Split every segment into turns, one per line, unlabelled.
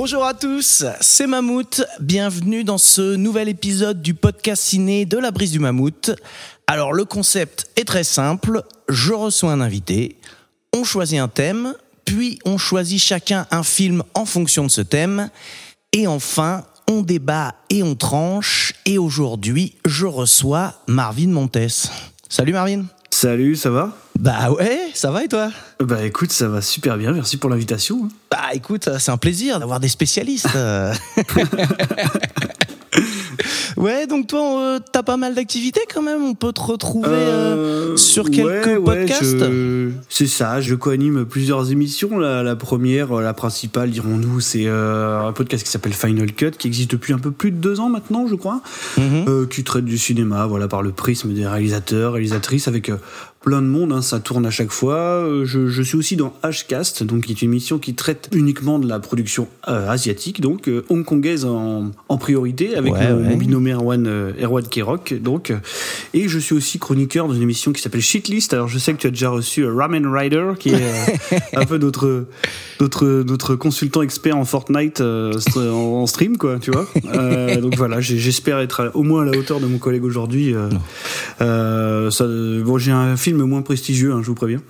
Bonjour à tous, c'est Mammouth. Bienvenue dans ce nouvel épisode du podcast ciné de la brise du Mammouth. Alors le concept est très simple, je reçois un invité, on choisit un thème, puis on choisit chacun un film en fonction de ce thème, et enfin on débat et on tranche, et aujourd'hui je reçois Marvin Montes. Salut Marvin
Salut, ça va?
Bah ouais, ça va et toi?
Bah écoute, ça va super bien, merci pour l'invitation. hein.
Bah écoute, c'est un plaisir d'avoir des spécialistes. ouais, donc toi, euh, t'as pas mal d'activités quand même. On peut te retrouver euh,
Euh,
sur quelques
ouais,
podcasts.
je- C'est ça, je co-anime plusieurs émissions. La, la première, la principale, dirons-nous, c'est un podcast qui s'appelle Final Cut, qui existe depuis un peu plus de deux ans maintenant, je crois,
Mhm.
qui traite du cinéma, voilà, par le prisme des réalisateurs, réalisatrices, avec plein de monde. hein, ça tourne à chaque fois. Euh, je, je suis aussi dans Hcast, donc qui est une émission qui traite uniquement de la production euh, asiatique, donc euh, hongkongaise en, en priorité, avec
Ouais,
mon,
ouais.
mon binôme Erwan, euh, Erwan Kerok. Donc, et je suis aussi chroniqueur dans une émission qui s'appelle Shitlist. Alors, je sais que tu as déjà reçu Ramen Rider, qui est un peu notre, notre, notre consultant expert en Fortnite en, en stream, quoi, tu vois. Donc voilà, j'espère être à- au moins à la hauteur de mon collègue aujourd'hui. Bon, j'ai un film moins prestigieux, hein, je vous préviens.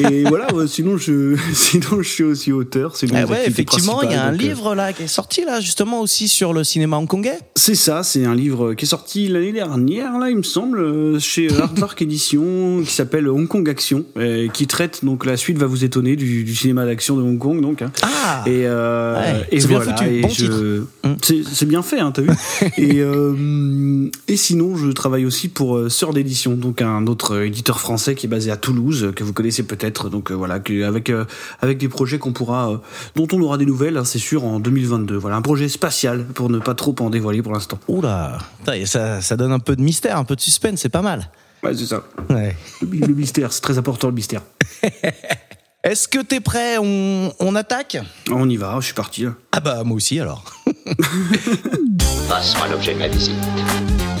Et voilà, ouais, sinon, je, sinon, je suis aussi auteur. C'est des
ouais, effectivement, il y a un
donc, euh,
livre là qui est sorti là justement aussi sur le cinéma hongkongais.
C'est ça, c'est un livre qui est sorti l'année dernière, là, il me semble, euh, chez Aardvark Édition, qui s'appelle Hong Kong Action, euh, qui traite, donc la suite va vous étonner, du, du cinéma d'action de Hong Kong, donc. hein.
Ah.
Et, euh,
Ouais,
et
c'est bien
voilà,
foutu,
et
bon
je-.
Mm.
C'est bien fait, hein, t'as vu et, euh, et sinon, je travaille aussi pour euh, Sœur d'édition, donc un autre euh, éditeur français qui est basé à Toulouse, euh, que vous connaissez peut-être, donc euh, voilà, avec euh, avec des projets qu'on pourra, euh, dont on aura des nouvelles, hein, c'est sûr, en 2022. Voilà, un projet spatial pour ne pas trop en dévoiler pour l'instant.
Oula, ça, ça donne un peu de mystère, un peu de suspense, c'est pas mal.
Ouais, c'est ça.
Ouais.
Le, le mystère, c'est très important le mystère.
Est-ce que t'es prêt on, on attaque?
On y va, je suis parti. là.
Ah bah moi aussi alors.
Passe-moi l'objet de ma visite.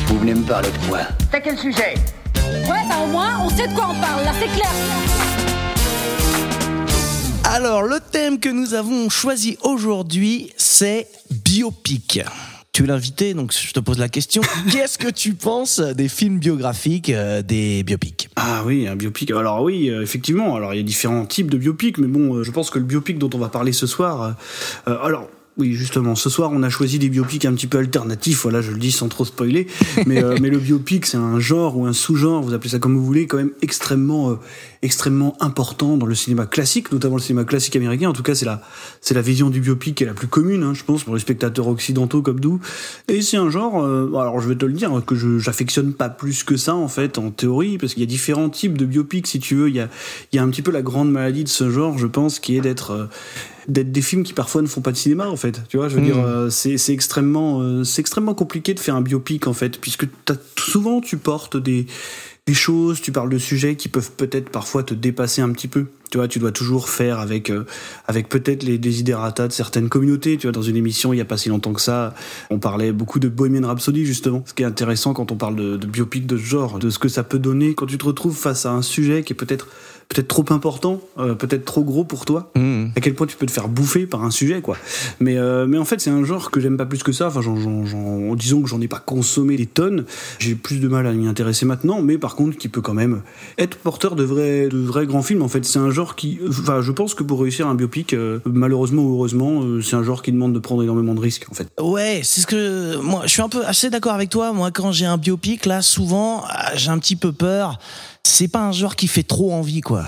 Vous venez me parler de quoi?
T'as quel sujet?
Ouais, bah au moins, on sait de quoi on parle, là, c'est clair.
Alors, le thème que nous avons choisi aujourd'hui, c'est biopic. Tu es l'invité, donc je te pose la question. Qu'est-ce que tu penses des films biographiques, euh, des biopics?
Ah oui, un biopic. Alors oui, euh, effectivement. Alors il y a différents types de biopics, mais bon, euh, je pense que le biopic dont on va parler ce soir. alors. Oui, justement, ce soir, on a choisi des biopics un petit peu alternatifs, voilà, je le dis sans trop spoiler, mais, euh, le biopic, c'est un genre ou un sous-genre, vous appelez ça comme vous voulez, quand même extrêmement, euh, extrêmement important dans le cinéma classique, notamment le cinéma classique américain, en tout cas, c'est la, c'est la vision du biopic qui est la plus commune, hein, je pense, pour les spectateurs occidentaux comme nous, et c'est un genre, euh, alors je vais te le dire, que je j'affectionne pas plus que ça, en fait, en théorie, parce qu'il y a différents types de biopics, si tu veux, il y a, il y a un petit peu la grande maladie de ce genre, je pense, qui est d'être... euh, d'être des films qui parfois ne font pas de cinéma en fait. Tu vois je veux dire euh, c'est c'est extrêmement euh, c'est extrêmement compliqué de faire un biopic en fait puisque t'as- souvent tu portes des des choses tu parles de sujets qui peuvent peut-être parfois te dépasser un petit peu. Tu vois tu dois toujours faire avec euh, avec peut-être les desiderata de certaines communautés. Tu vois dans une émission il y a pas si longtemps que ça on parlait beaucoup de Bohemian Rhapsody justement. Ce qui est intéressant quand on parle de, de biopic de ce genre de ce que ça peut donner quand tu te retrouves face à un sujet qui est peut-être peut-être trop important euh, peut-être trop gros pour toi
Mmh.
à quel point tu peux te faire bouffer par un sujet quoi mais euh, mais en fait c'est un genre que j'aime pas plus que ça enfin j'en, j'en, j'en- disons que j'en ai pas consommé des tonnes j'ai plus de mal à m'y intéresser maintenant mais par contre qui peut quand même être porteur de vrais de vrais grands films en fait c'est un genre qui enfin je pense que pour réussir un biopic euh, malheureusement ou heureusement euh, c'est un genre qui demande de prendre énormément de risques en fait
Ouais, c'est ce que moi je suis un peu assez d'accord avec toi. Moi, quand j'ai un biopic, là, souvent, ah, j'ai un petit peu peur. C'est pas un genre qui fait trop envie, quoi.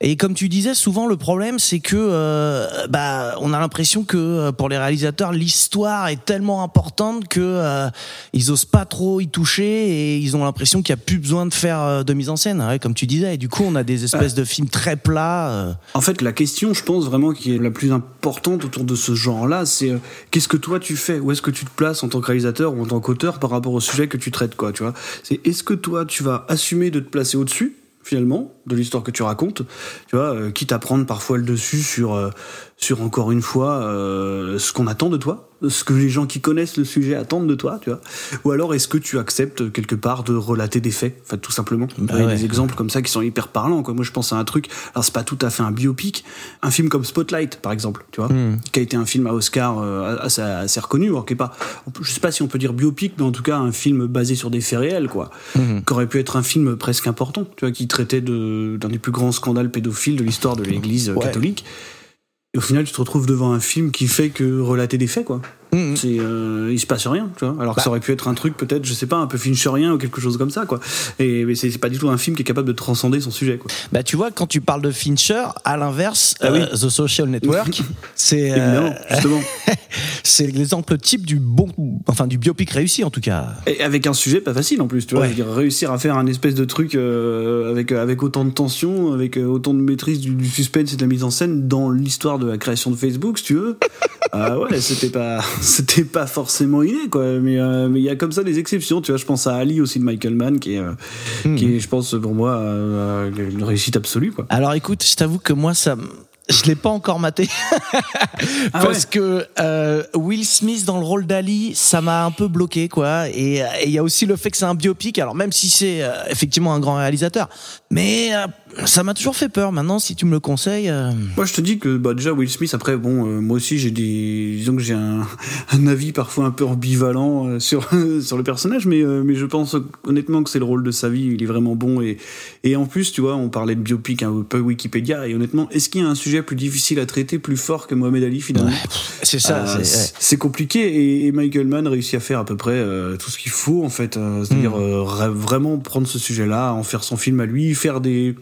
Et comme tu disais, souvent le problème c'est que euh, bah on a l'impression que euh, pour les réalisateurs l'histoire est tellement importante que euh, ils osent pas trop y toucher et ils ont l'impression qu'il y a plus besoin de faire euh, de mise en scène, ouais, comme tu disais. Et du coup, on a des espèces de films très plats. euh.
En fait, la question, je pense vraiment qui est la plus importante autour de ce genre-là, c'est qu'est-ce que toi tu fais? Où est-ce que tu te places en tant que réalisateur ou en tant qu'auteur par rapport au sujet que tu traites, quoi, tu vois? C'est est-ce que toi tu vas assumer de te placer au-dessus finalement de l'histoire que tu racontes, tu vois, euh, quitte à prendre parfois le dessus sur euh, sur encore une fois euh, ce qu'on attend de toi, ce que les gens qui connaissent le sujet attendent de toi, tu vois, ou alors est-ce que tu acceptes quelque part de relater des faits, enfin tout simplement.
Bah
Il y a
ouais.
des exemples comme ça qui sont hyper parlants, quoi. Moi je pense à un truc, alors c'est pas tout à fait un biopic, un film comme Spotlight par exemple, tu vois, qui a été un film à Oscar euh, assez, assez reconnu, alors qui est pas, je sais pas si on peut dire biopic, mais en tout cas un film basé sur des faits réels, quoi, qui aurait pu être un film presque important, tu vois, qui traitait de d'un des plus grands scandales pédophiles de l'histoire de l'Église euh,
Ouais.
catholique. Et au final, tu te retrouves devant un film qui fait que relater des faits, quoi.
Mhm.
C'est, euh, il se passe rien, tu vois. Alors que
Bah.
ça aurait pu être un truc peut-être, je sais pas, un peu fincherien ou quelque chose comme ça, quoi. Et mais c'est c'est pas du tout un film qui est capable de transcender son sujet, quoi.
Bah tu vois, quand tu parles de Fincher, à l'inverse,
Ah oui.
euh, The Social Network, c'est euh,
justement.
c'est l'exemple type du bon, enfin du biopic réussi en tout cas.
Et avec un sujet pas facile en plus, tu vois.
Ouais.
Dire, réussir à faire un espèce de truc euh, avec avec autant de tension, avec autant de maîtrise du, du suspense et de la mise en scène dans l'histoire de la création de Facebook, si tu veux. Ah ouais, c'était pas c'était pas forcément inné quoi, mais euh, mais il y a comme ça des exceptions, tu vois. Je pense à Ali aussi de Michael Mann qui est euh, qui est, je pense pour moi euh, une réussite absolue quoi.
Alors écoute, je t'avoue que moi ça, je l'ai pas encore maté
Ah
parce
ouais.
que euh, Will Smith dans le rôle d'Ali, ça m'a un peu bloqué quoi. Et euh, et il y a aussi le fait que c'est un biopic. Alors même si c'est euh, effectivement un grand réalisateur, mais euh, ça m'a toujours fait peur. Maintenant, si tu me le conseilles, euh,
Moi, je te dis que bah, déjà Will Smith. Après, bon, euh, moi aussi, j'ai des, disons que j'ai un, un avis parfois un peu ambivalent euh, sur sur le personnage, mais mais je pense honnêtement que c'est le rôle de sa vie. Il est vraiment bon et et en plus, tu vois, on parlait de biopic, un peu Wikipédia, et honnêtement, est-ce qu'il y a un sujet plus difficile à traiter, plus fort que Mohamed Ali finalement?
C'est ça. C'est-
c'est c'est compliqué et, et Michael Mann réussit à faire à peu près tout ce qu'il faut en fait, c'est-à-dire
Hmm.
ra- vraiment prendre ce sujet-là, en faire son film à lui, faire des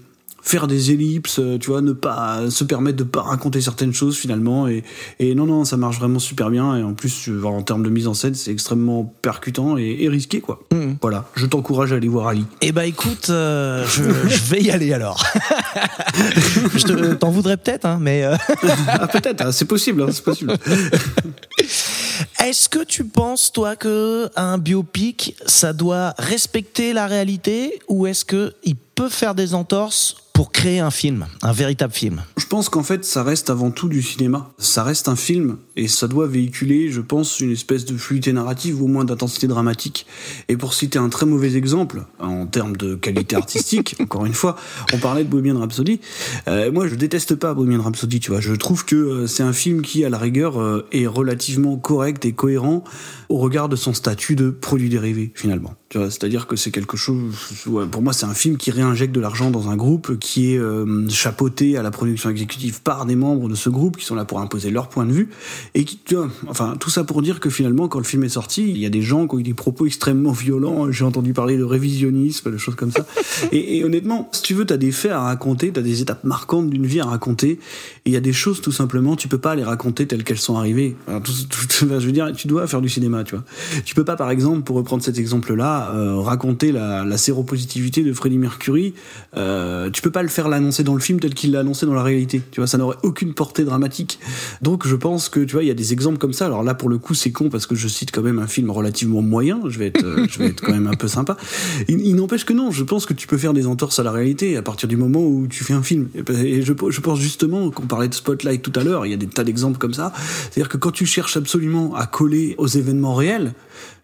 faire des ellipses, euh, tu vois, ne pas se permettre de pas raconter certaines choses finalement et, et non non ça marche vraiment super bien et en plus en termes de mise en scène c'est extrêmement percutant et, et risqué quoi.
Mhm.
Voilà, je t'encourage à aller voir Ali.
Eh ben écoute, euh, je, je vais y aller alors. je te- t'en voudrais peut-être, hein, mais euh,
ah peut-être, hein, c'est possible, hein, c'est possible.
est-ce que tu penses toi que un biopic ça doit respecter la réalité ou est-ce que il peut faire des entorses pour créer un film, un véritable film
Je pense qu'en fait, ça reste avant tout du cinéma. Ça reste un film et ça doit véhiculer, je pense, une espèce de fluidité narrative ou au moins d'intensité dramatique. Et pour citer un très mauvais exemple en termes de qualité artistique, encore une fois, on parlait de Bohemian Rhapsody. Euh, moi, je déteste pas Bohemian Rhapsody, tu vois. Je trouve que euh, c'est un film qui, à la rigueur, euh, est relativement correct et cohérent au regard de son statut de produit dérivé, finalement. Tu vois, c'est-à-dire que c'est quelque chose. ouais, pour moi, c'est un film qui réinjecte de l'argent dans un groupe, qui est euh, chapeauté à la production exécutive par des membres de ce groupe qui sont là pour imposer leur point de vue et qui, tu vois, enfin, tout ça pour dire que finalement, quand le film est sorti, il y a des gens qui ont eu des propos extrêmement violents. J'ai entendu parler de révisionnisme, de choses comme ça. et, et honnêtement, si tu veux, t'as des faits à raconter, t'as des étapes marquantes d'une vie à raconter, et il y a des choses tout simplement, tu peux pas les raconter telles qu'elles sont arrivées. Alors, tout- tout- je veux dire, tu dois faire du cinéma, tu vois. Tu peux pas, par exemple, pour reprendre cet exemple-là, euh, raconter la, la séropositivité de Freddie Mercury. Euh, tu peux pas le faire l'annoncer dans le film tel qu'il l'a annoncé dans la réalité. Tu vois, ça n'aurait aucune portée dramatique. Donc, je pense que tu vois, il y a des exemples comme ça. Alors là, pour le coup, c'est con parce que je cite quand même un film relativement moyen. Je vais être, euh, je vais être quand même un peu sympa. Il, il n'empêche que non. Je pense que tu peux faire des entorses à la réalité à partir du moment où tu fais un film. Et je, je pense justement qu'on parlait de Spotlight tout à l'heure. Il y a des tas d'exemples comme ça. C'est-à-dire que quand tu cherches absolument à coller aux événements réels,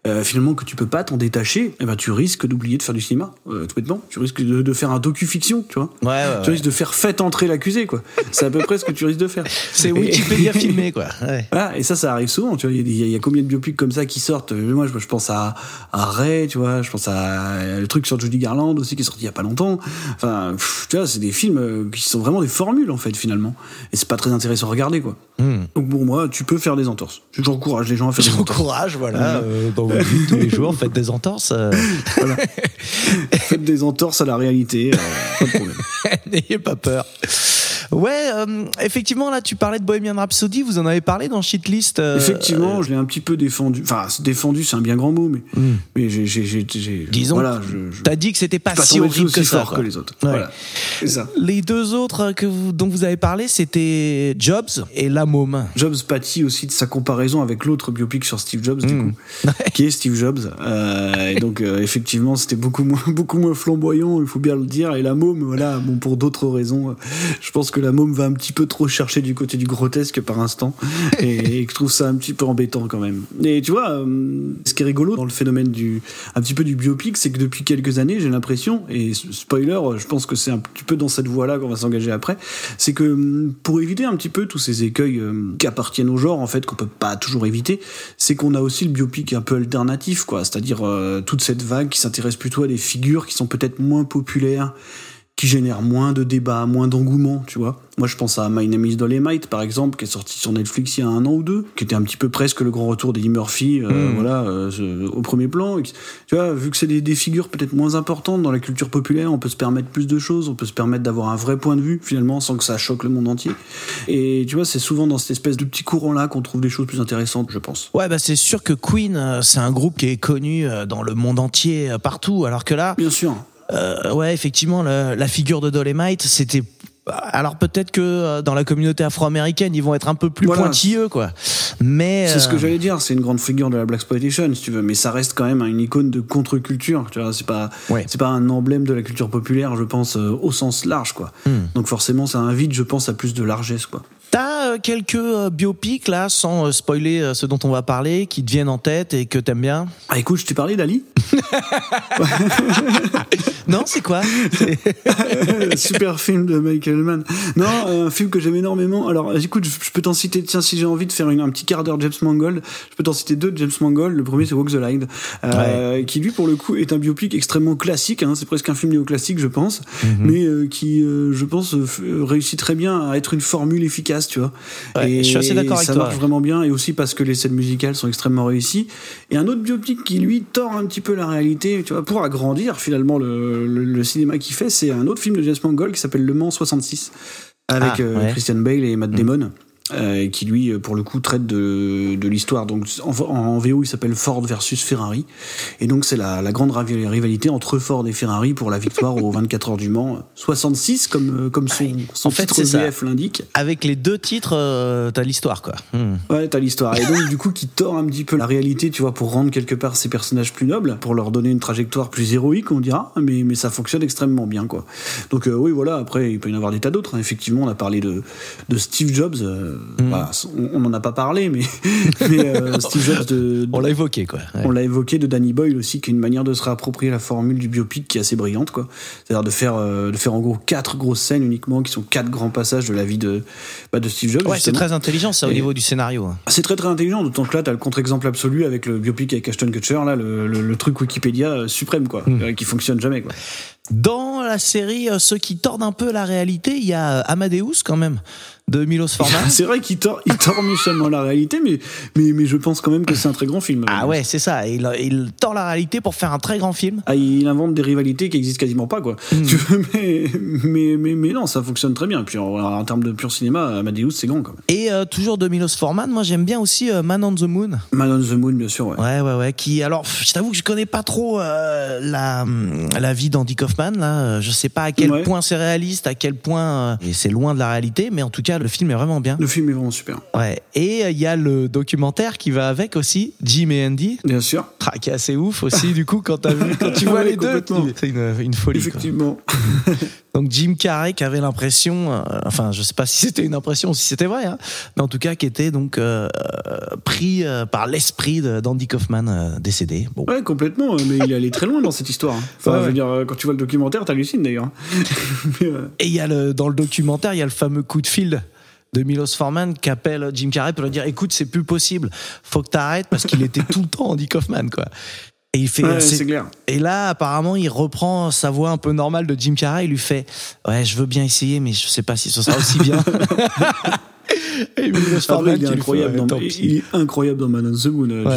euh, finalement que tu peux pas t'en détacher, eh ben tu risques d'oublier de faire du cinéma, euh, tout bêtement. Tu risques de, de faire un docu-fiction, tu vois.
Ouais, ouais,
Tu risques de faire fait entrer l'accusé, quoi. C'est à peu près ce que tu risques de faire.
C'est Wikipédia filmé, quoi. Ouais.
voilà, et ça, ça arrive souvent, tu vois. Il y y, a- il y a combien de biopics comme ça qui sortent? Moi, je, je pense à, à Ray, tu vois. Je pense à le truc sur Judy Garland aussi qui est sorti il y a pas longtemps. Enfin, pff, tu vois, c'est des films euh, qui sont vraiment des formules en fait finalement. Et c'est pas très intéressant à regarder, quoi.
Hmm.
Donc pour moi, tu peux faire des entorses. J'encourage les gens à faire des entorses.
J'encourage, voilà, euh, dans vies tous les jours, faites des entorses. euh,
Faites des entorses à la réalité, euh, pas de problème.
N'ayez pas peur. Ouais, euh, effectivement, là, tu parlais de Bohemian Rhapsody, vous en avez parlé dans Shitlist. euh,
Effectivement, je l'ai un petit peu défendu. Enfin, défendu, c'est un bien grand mot, mais,
Hmm.
mais j'ai,
Disons,
voilà,
T'as dit que c'était pas
suis
si horrible que ça.
fort que les autres.
Ouais.
Voilà, c'est ça.
Les deux autres que vous, dont vous avez parlé, c'était Jobs et La Môme.
Jobs pâtit aussi de sa comparaison avec l'autre biopic sur Steve Jobs, du
Hmm.
coup, qui est Steve Jobs. Euh, et donc, euh, effectivement, c'était beaucoup moins, beaucoup moins flamboyant, il faut bien le dire. Et la môme, voilà, bon, pour d'autres raisons, euh, je pense que la môme va un petit peu trop chercher du côté du grotesque par instant. Et, et que je trouve ça un petit peu embêtant quand même. Et tu vois, euh, ce qui est rigolo dans le phénomène du, un petit peu du biopic, c'est que depuis quelques années, j'ai l'impression, et spoiler, je pense que c'est un petit peu dans cette voie-là qu'on va s'engager après, c'est que hum, pour éviter un petit peu tous ces écueils euh, qui appartiennent au genre, en fait, qu'on peut pas toujours éviter, c'est qu'on a aussi le biopic un peu alternatif, quoi. C'est-à-dire euh, toute cette vague qui s'intéresse plutôt à des figures qui sont peut-être moins populaires, qui génèrent moins de débats, moins d'engouement, tu vois. Moi, je pense à My Name is Dolemite, par exemple, qui est sorti sur Netflix il y a un an ou deux, qui était un petit peu presque le grand retour d'Eddie Murphy, euh,
Mm.
voilà, euh, au premier plan. Tu vois, vu que c'est des, des figures peut-être moins importantes dans la culture populaire, on peut se permettre plus de choses, on peut se permettre d'avoir un vrai point de vue, finalement, sans que ça choque le monde entier. Et tu vois, c'est souvent dans cette espèce de petit courant-là qu'on trouve des choses plus intéressantes, je pense.
Ouais, bah c'est sûr que Queen, euh, c'est un groupe qui est connu dans le monde entier, partout. Alors que là,
Bien sûr.
Euh, ouais, effectivement, le- la figure de Dolemite, c'était. Alors peut-être que euh, dans la communauté afro-américaine, ils vont être un peu plus
Voilà.
pointilleux, quoi. Mais
C'est ce que
euh,
j'allais dire, c'est une grande figure de la black exploitation, si tu veux, mais ça reste quand même une icône de contre-culture. Tu vois, c'est pas,
Ouais.
c'est pas un emblème de la culture populaire, je pense, au sens large, quoi.
Hmm.
Donc forcément, ça invite, je pense, à plus de largesse, quoi.
T'as euh, quelques euh, biopics là, sans euh, spoiler ce dont on va parler, qui te viennent en tête et que t'aimes bien?
Ah, écoute, je t'ai parlé d'Ali.
Non, c'est quoi?
Super film de Michael Mann. Non, un film que j'aime énormément. Alors, écoute, je peux t'en citer, tiens, si j'ai envie de faire une- un petit quart d'heure James Mangold, je peux t'en citer deux de James Mangold. Le premier, c'est Walk the Line, euh, qui lui, pour le coup, est un biopic extrêmement classique. Hein, c'est presque un film néoclassique, je pense, mais euh, qui, euh, je pense, réussit très bien à être une formule efficace, tu vois.
Ouais,
et
je suis assez d'accord avec
ça
toi,
marche
ouais.
vraiment bien, et aussi parce que les scènes musicales sont extrêmement réussies. Et un autre biopic qui, lui, tord un petit peu la réalité, tu vois, pour agrandir finalement le, le, le cinéma qu'il fait, c'est un autre film de James Mangold qui s'appelle Le Mans 66, avec
Ah,
euh,
ouais. Mm.
Christian Bale et Matt Damon. Euh, qui lui euh, pour le coup traite de, de l'histoire donc en, en VO il s'appelle Ford versus Ferrari et donc c'est la, la grande rivalité entre Ford et Ferrari pour la victoire aux 24 heures du Mans 66 comme, euh, comme son, son
En
titre. VF l'indique
Avec les deux titres, euh, t'as l'histoire, quoi. Hmm.
Ouais, t'as l'histoire. Et donc, du coup, qui tord un petit peu la réalité, tu vois, pour rendre quelque part ces personnages plus nobles, pour leur donner une trajectoire plus héroïque, on dira, mais, mais ça fonctionne extrêmement bien, quoi. Donc, euh, oui, voilà, après, il peut y en avoir des tas d'autres. hein. Effectivement, on a parlé de, de Steve Jobs. Euh, voilà, on n'en a pas parlé, mais, mais euh, Steve Jobs de,
On l'a évoqué, quoi. Ouais.
on l'a évoqué de Danny Boyle aussi, qui est une manière de se réapproprier la formule du biopic qui est assez brillante, quoi. C'est-à-dire de faire, euh, de faire en gros quatre grosses scènes uniquement, qui sont quatre grands passages de la vie de, bah, de Steve Jobs.
Ouais, c'est très intelligent, ça, au
Et-
niveau du scénario. hein.
C'est très très intelligent, d'autant que là, t'as le contre-exemple absolu avec le biopic avec Ashton Kutcher, là, le, le- le truc Wikipédia euh, suprême, quoi, euh, qui fonctionne jamais, quoi.
Dans la série, ceux qui tordent un peu la réalité, il y a Amadeus, quand même, de Milos Forman.
C'est vrai qu'il tord, il tord méchamment la réalité, mais, mais, mais je pense quand même que c'est un très grand film.
Ah ouais, c'est ça. Il, il tord la réalité pour faire un très grand film.
Ah, il invente des rivalités qui existent quasiment pas, quoi.
Hmm.
Tu veux, mais, mais, mais, mais non, ça fonctionne très bien. Et puis en, en termes de pur cinéma, Amadeus, c'est grand, quand même.
Et euh, toujours de Milos Forman, moi j'aime bien aussi euh, Man on the Moon.
Man on the Moon, bien sûr, ouais.
Ouais, ouais, ouais. Qui, alors, je t'avoue que je connais pas trop euh, la la vie d'Andy Kaufman. Là, je sais pas à quel
Ouais.
point c'est réaliste, à quel point euh, et c'est loin de la réalité, mais en tout cas, le film est vraiment bien.
Le film est vraiment super.
Ouais. Et euh, il y a le documentaire qui va avec aussi, Jim et Andy.
Bien sûr.
Ah, qui est assez ouf aussi du coup quand t'as vu quand tu vois
Ouais,
les deux c'est une, une folie.
Effectivement.
donc Jim Carrey qui avait l'impression euh, enfin je sais pas si c'était une impression ou si c'était vrai hein, mais en tout cas qui était donc euh, euh, pris euh, par l'esprit d'Andy Kaufman décédé bon
Ouais, complètement. Mais il est allé très loin dans cette histoire. hein. Enfin,
Ouais,
je veux dire, quand tu vois le documentaire, t'hallucines d'ailleurs.
Et il y a le dans le documentaire il y a le fameux coup de fil de Milos Forman qui appelle Jim Carrey pour lui dire écoute c'est plus possible faut que t'arrêtes parce qu'il était tout le temps Andy Kaufman quoi et il fait
ouais,
c'est-
c'est clair.
Et là, apparemment, il reprend sa voix un peu normale de Jim Carrey. Il lui fait Ouais, je veux bien essayer, mais je sais pas si ce sera aussi bien.
Il est
lui
incroyable dans, il est incroyable dans Man on the Moon, euh,
Ouais,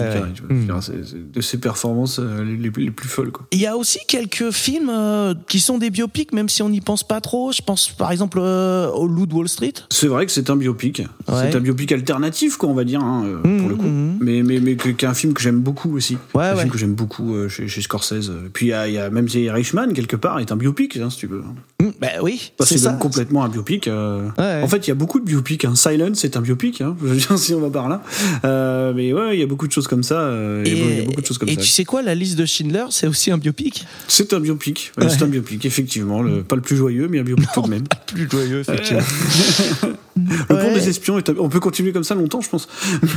ouais. Mm.
C'est- de ses performances euh, les, les- les plus folles, quoi.
Il y a aussi quelques films euh, qui sont des biopics, même si on n'y pense pas trop. Je pense par exemple euh, au Loup de Wall Street.
C'est vrai que c'est un biopic.
Ouais.
C'est un biopic alternatif, quoi, on va dire, hein, pour le coup.
mhm.
Mais, mais, mais que- qui est un film que j'aime beaucoup aussi.
Ouais,
un
ouais.
film que j'aime beaucoup euh, chez, chez Scorsese. Puis il y a, il y a même Jay Reichman, quelque part, est un biopic, hein, si tu veux.
Ben oui,
Bah,
c'est
complètement un biopic. euh.
Ouais.
En fait, il y a beaucoup de biopics. Hein. Silence, c'est un biopic, hein. je veux dire, si on va par là. Euh, mais ouais, il y a beaucoup de choses comme ça. euh, y a- a beaucoup de choses comme
et
ça.
tu sais quoi, la liste de Schindler, c'est aussi un biopic?
C'est un biopic. Ouais, C'est un biopic, effectivement. Le, pas le plus joyeux, mais un biopic tout de même.
Plus joyeux, effectivement.
Le pont des espions, est on peut continuer comme ça longtemps, je pense.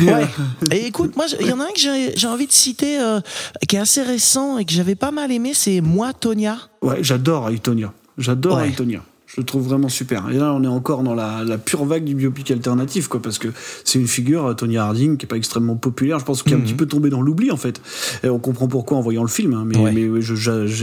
Euh,
Et écoute, moi, il y en a un que j'ai envie de citer, euh, qui est assez récent et que j'avais pas mal aimé, c'est Moi, Tonya.
Ouais, j'adore Aitonia. J'adore. Aitonia. Je le trouve vraiment super. Et là, on est encore dans la, la pure vague du biopic alternatif, quoi, parce que c'est une figure, euh, Tonya Harding, qui est pas extrêmement populaire. Je pense qu'il est un petit peu tombé dans l'oubli, en fait. Et on comprend pourquoi en voyant le film, hein, mais,
Ouais.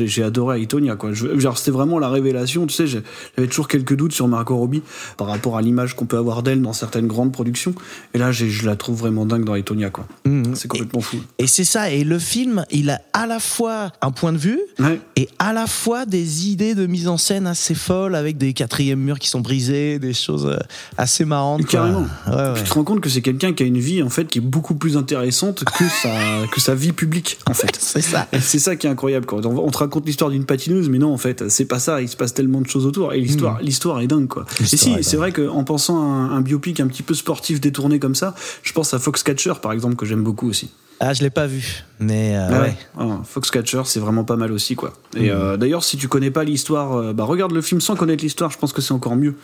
j'ai adoré Aitonia, quoi. Je- genre, c'était vraiment la révélation, tu sais. J'avais toujours quelques doutes sur Margot Robbie par rapport à l'image qu'on peut avoir d'elle dans certaines grandes productions. Et là, je la trouve vraiment dingue dans Aitonia, quoi. C'est complètement fou.
Et c'est ça, et le film, il a à la fois un point de vue
Ouais.
et à la fois des idées de mise en scène assez folles avec des quatrièmes murs qui sont brisés, des choses euh, assez marrantes.
Carrément.
Ouais, ouais.
Tu te rends compte que c'est quelqu'un qui a une vie en fait qui est beaucoup plus intéressante que sa que sa vie publique en fait.
C'est ça.
C'est ça qui est incroyable quoi. On te raconte l'histoire d'une patineuse, mais non en fait c'est pas ça. Il se passe tellement de choses autour et l'histoire l'histoire est dingue quoi. Et si
est
c'est vrai qu'en pensant à un, un biopic un petit peu sportif détourné comme ça, je pense à Foxcatcher par exemple que j'aime beaucoup aussi.
Ah, je l'ai pas vu, mais euh,
Ah
ouais.
Ah, Foxcatcher, c'est vraiment pas mal aussi, quoi. Et euh, d'ailleurs, si tu connais pas l'histoire, euh, bah regarde le film sans connaître l'histoire, je pense que c'est encore mieux.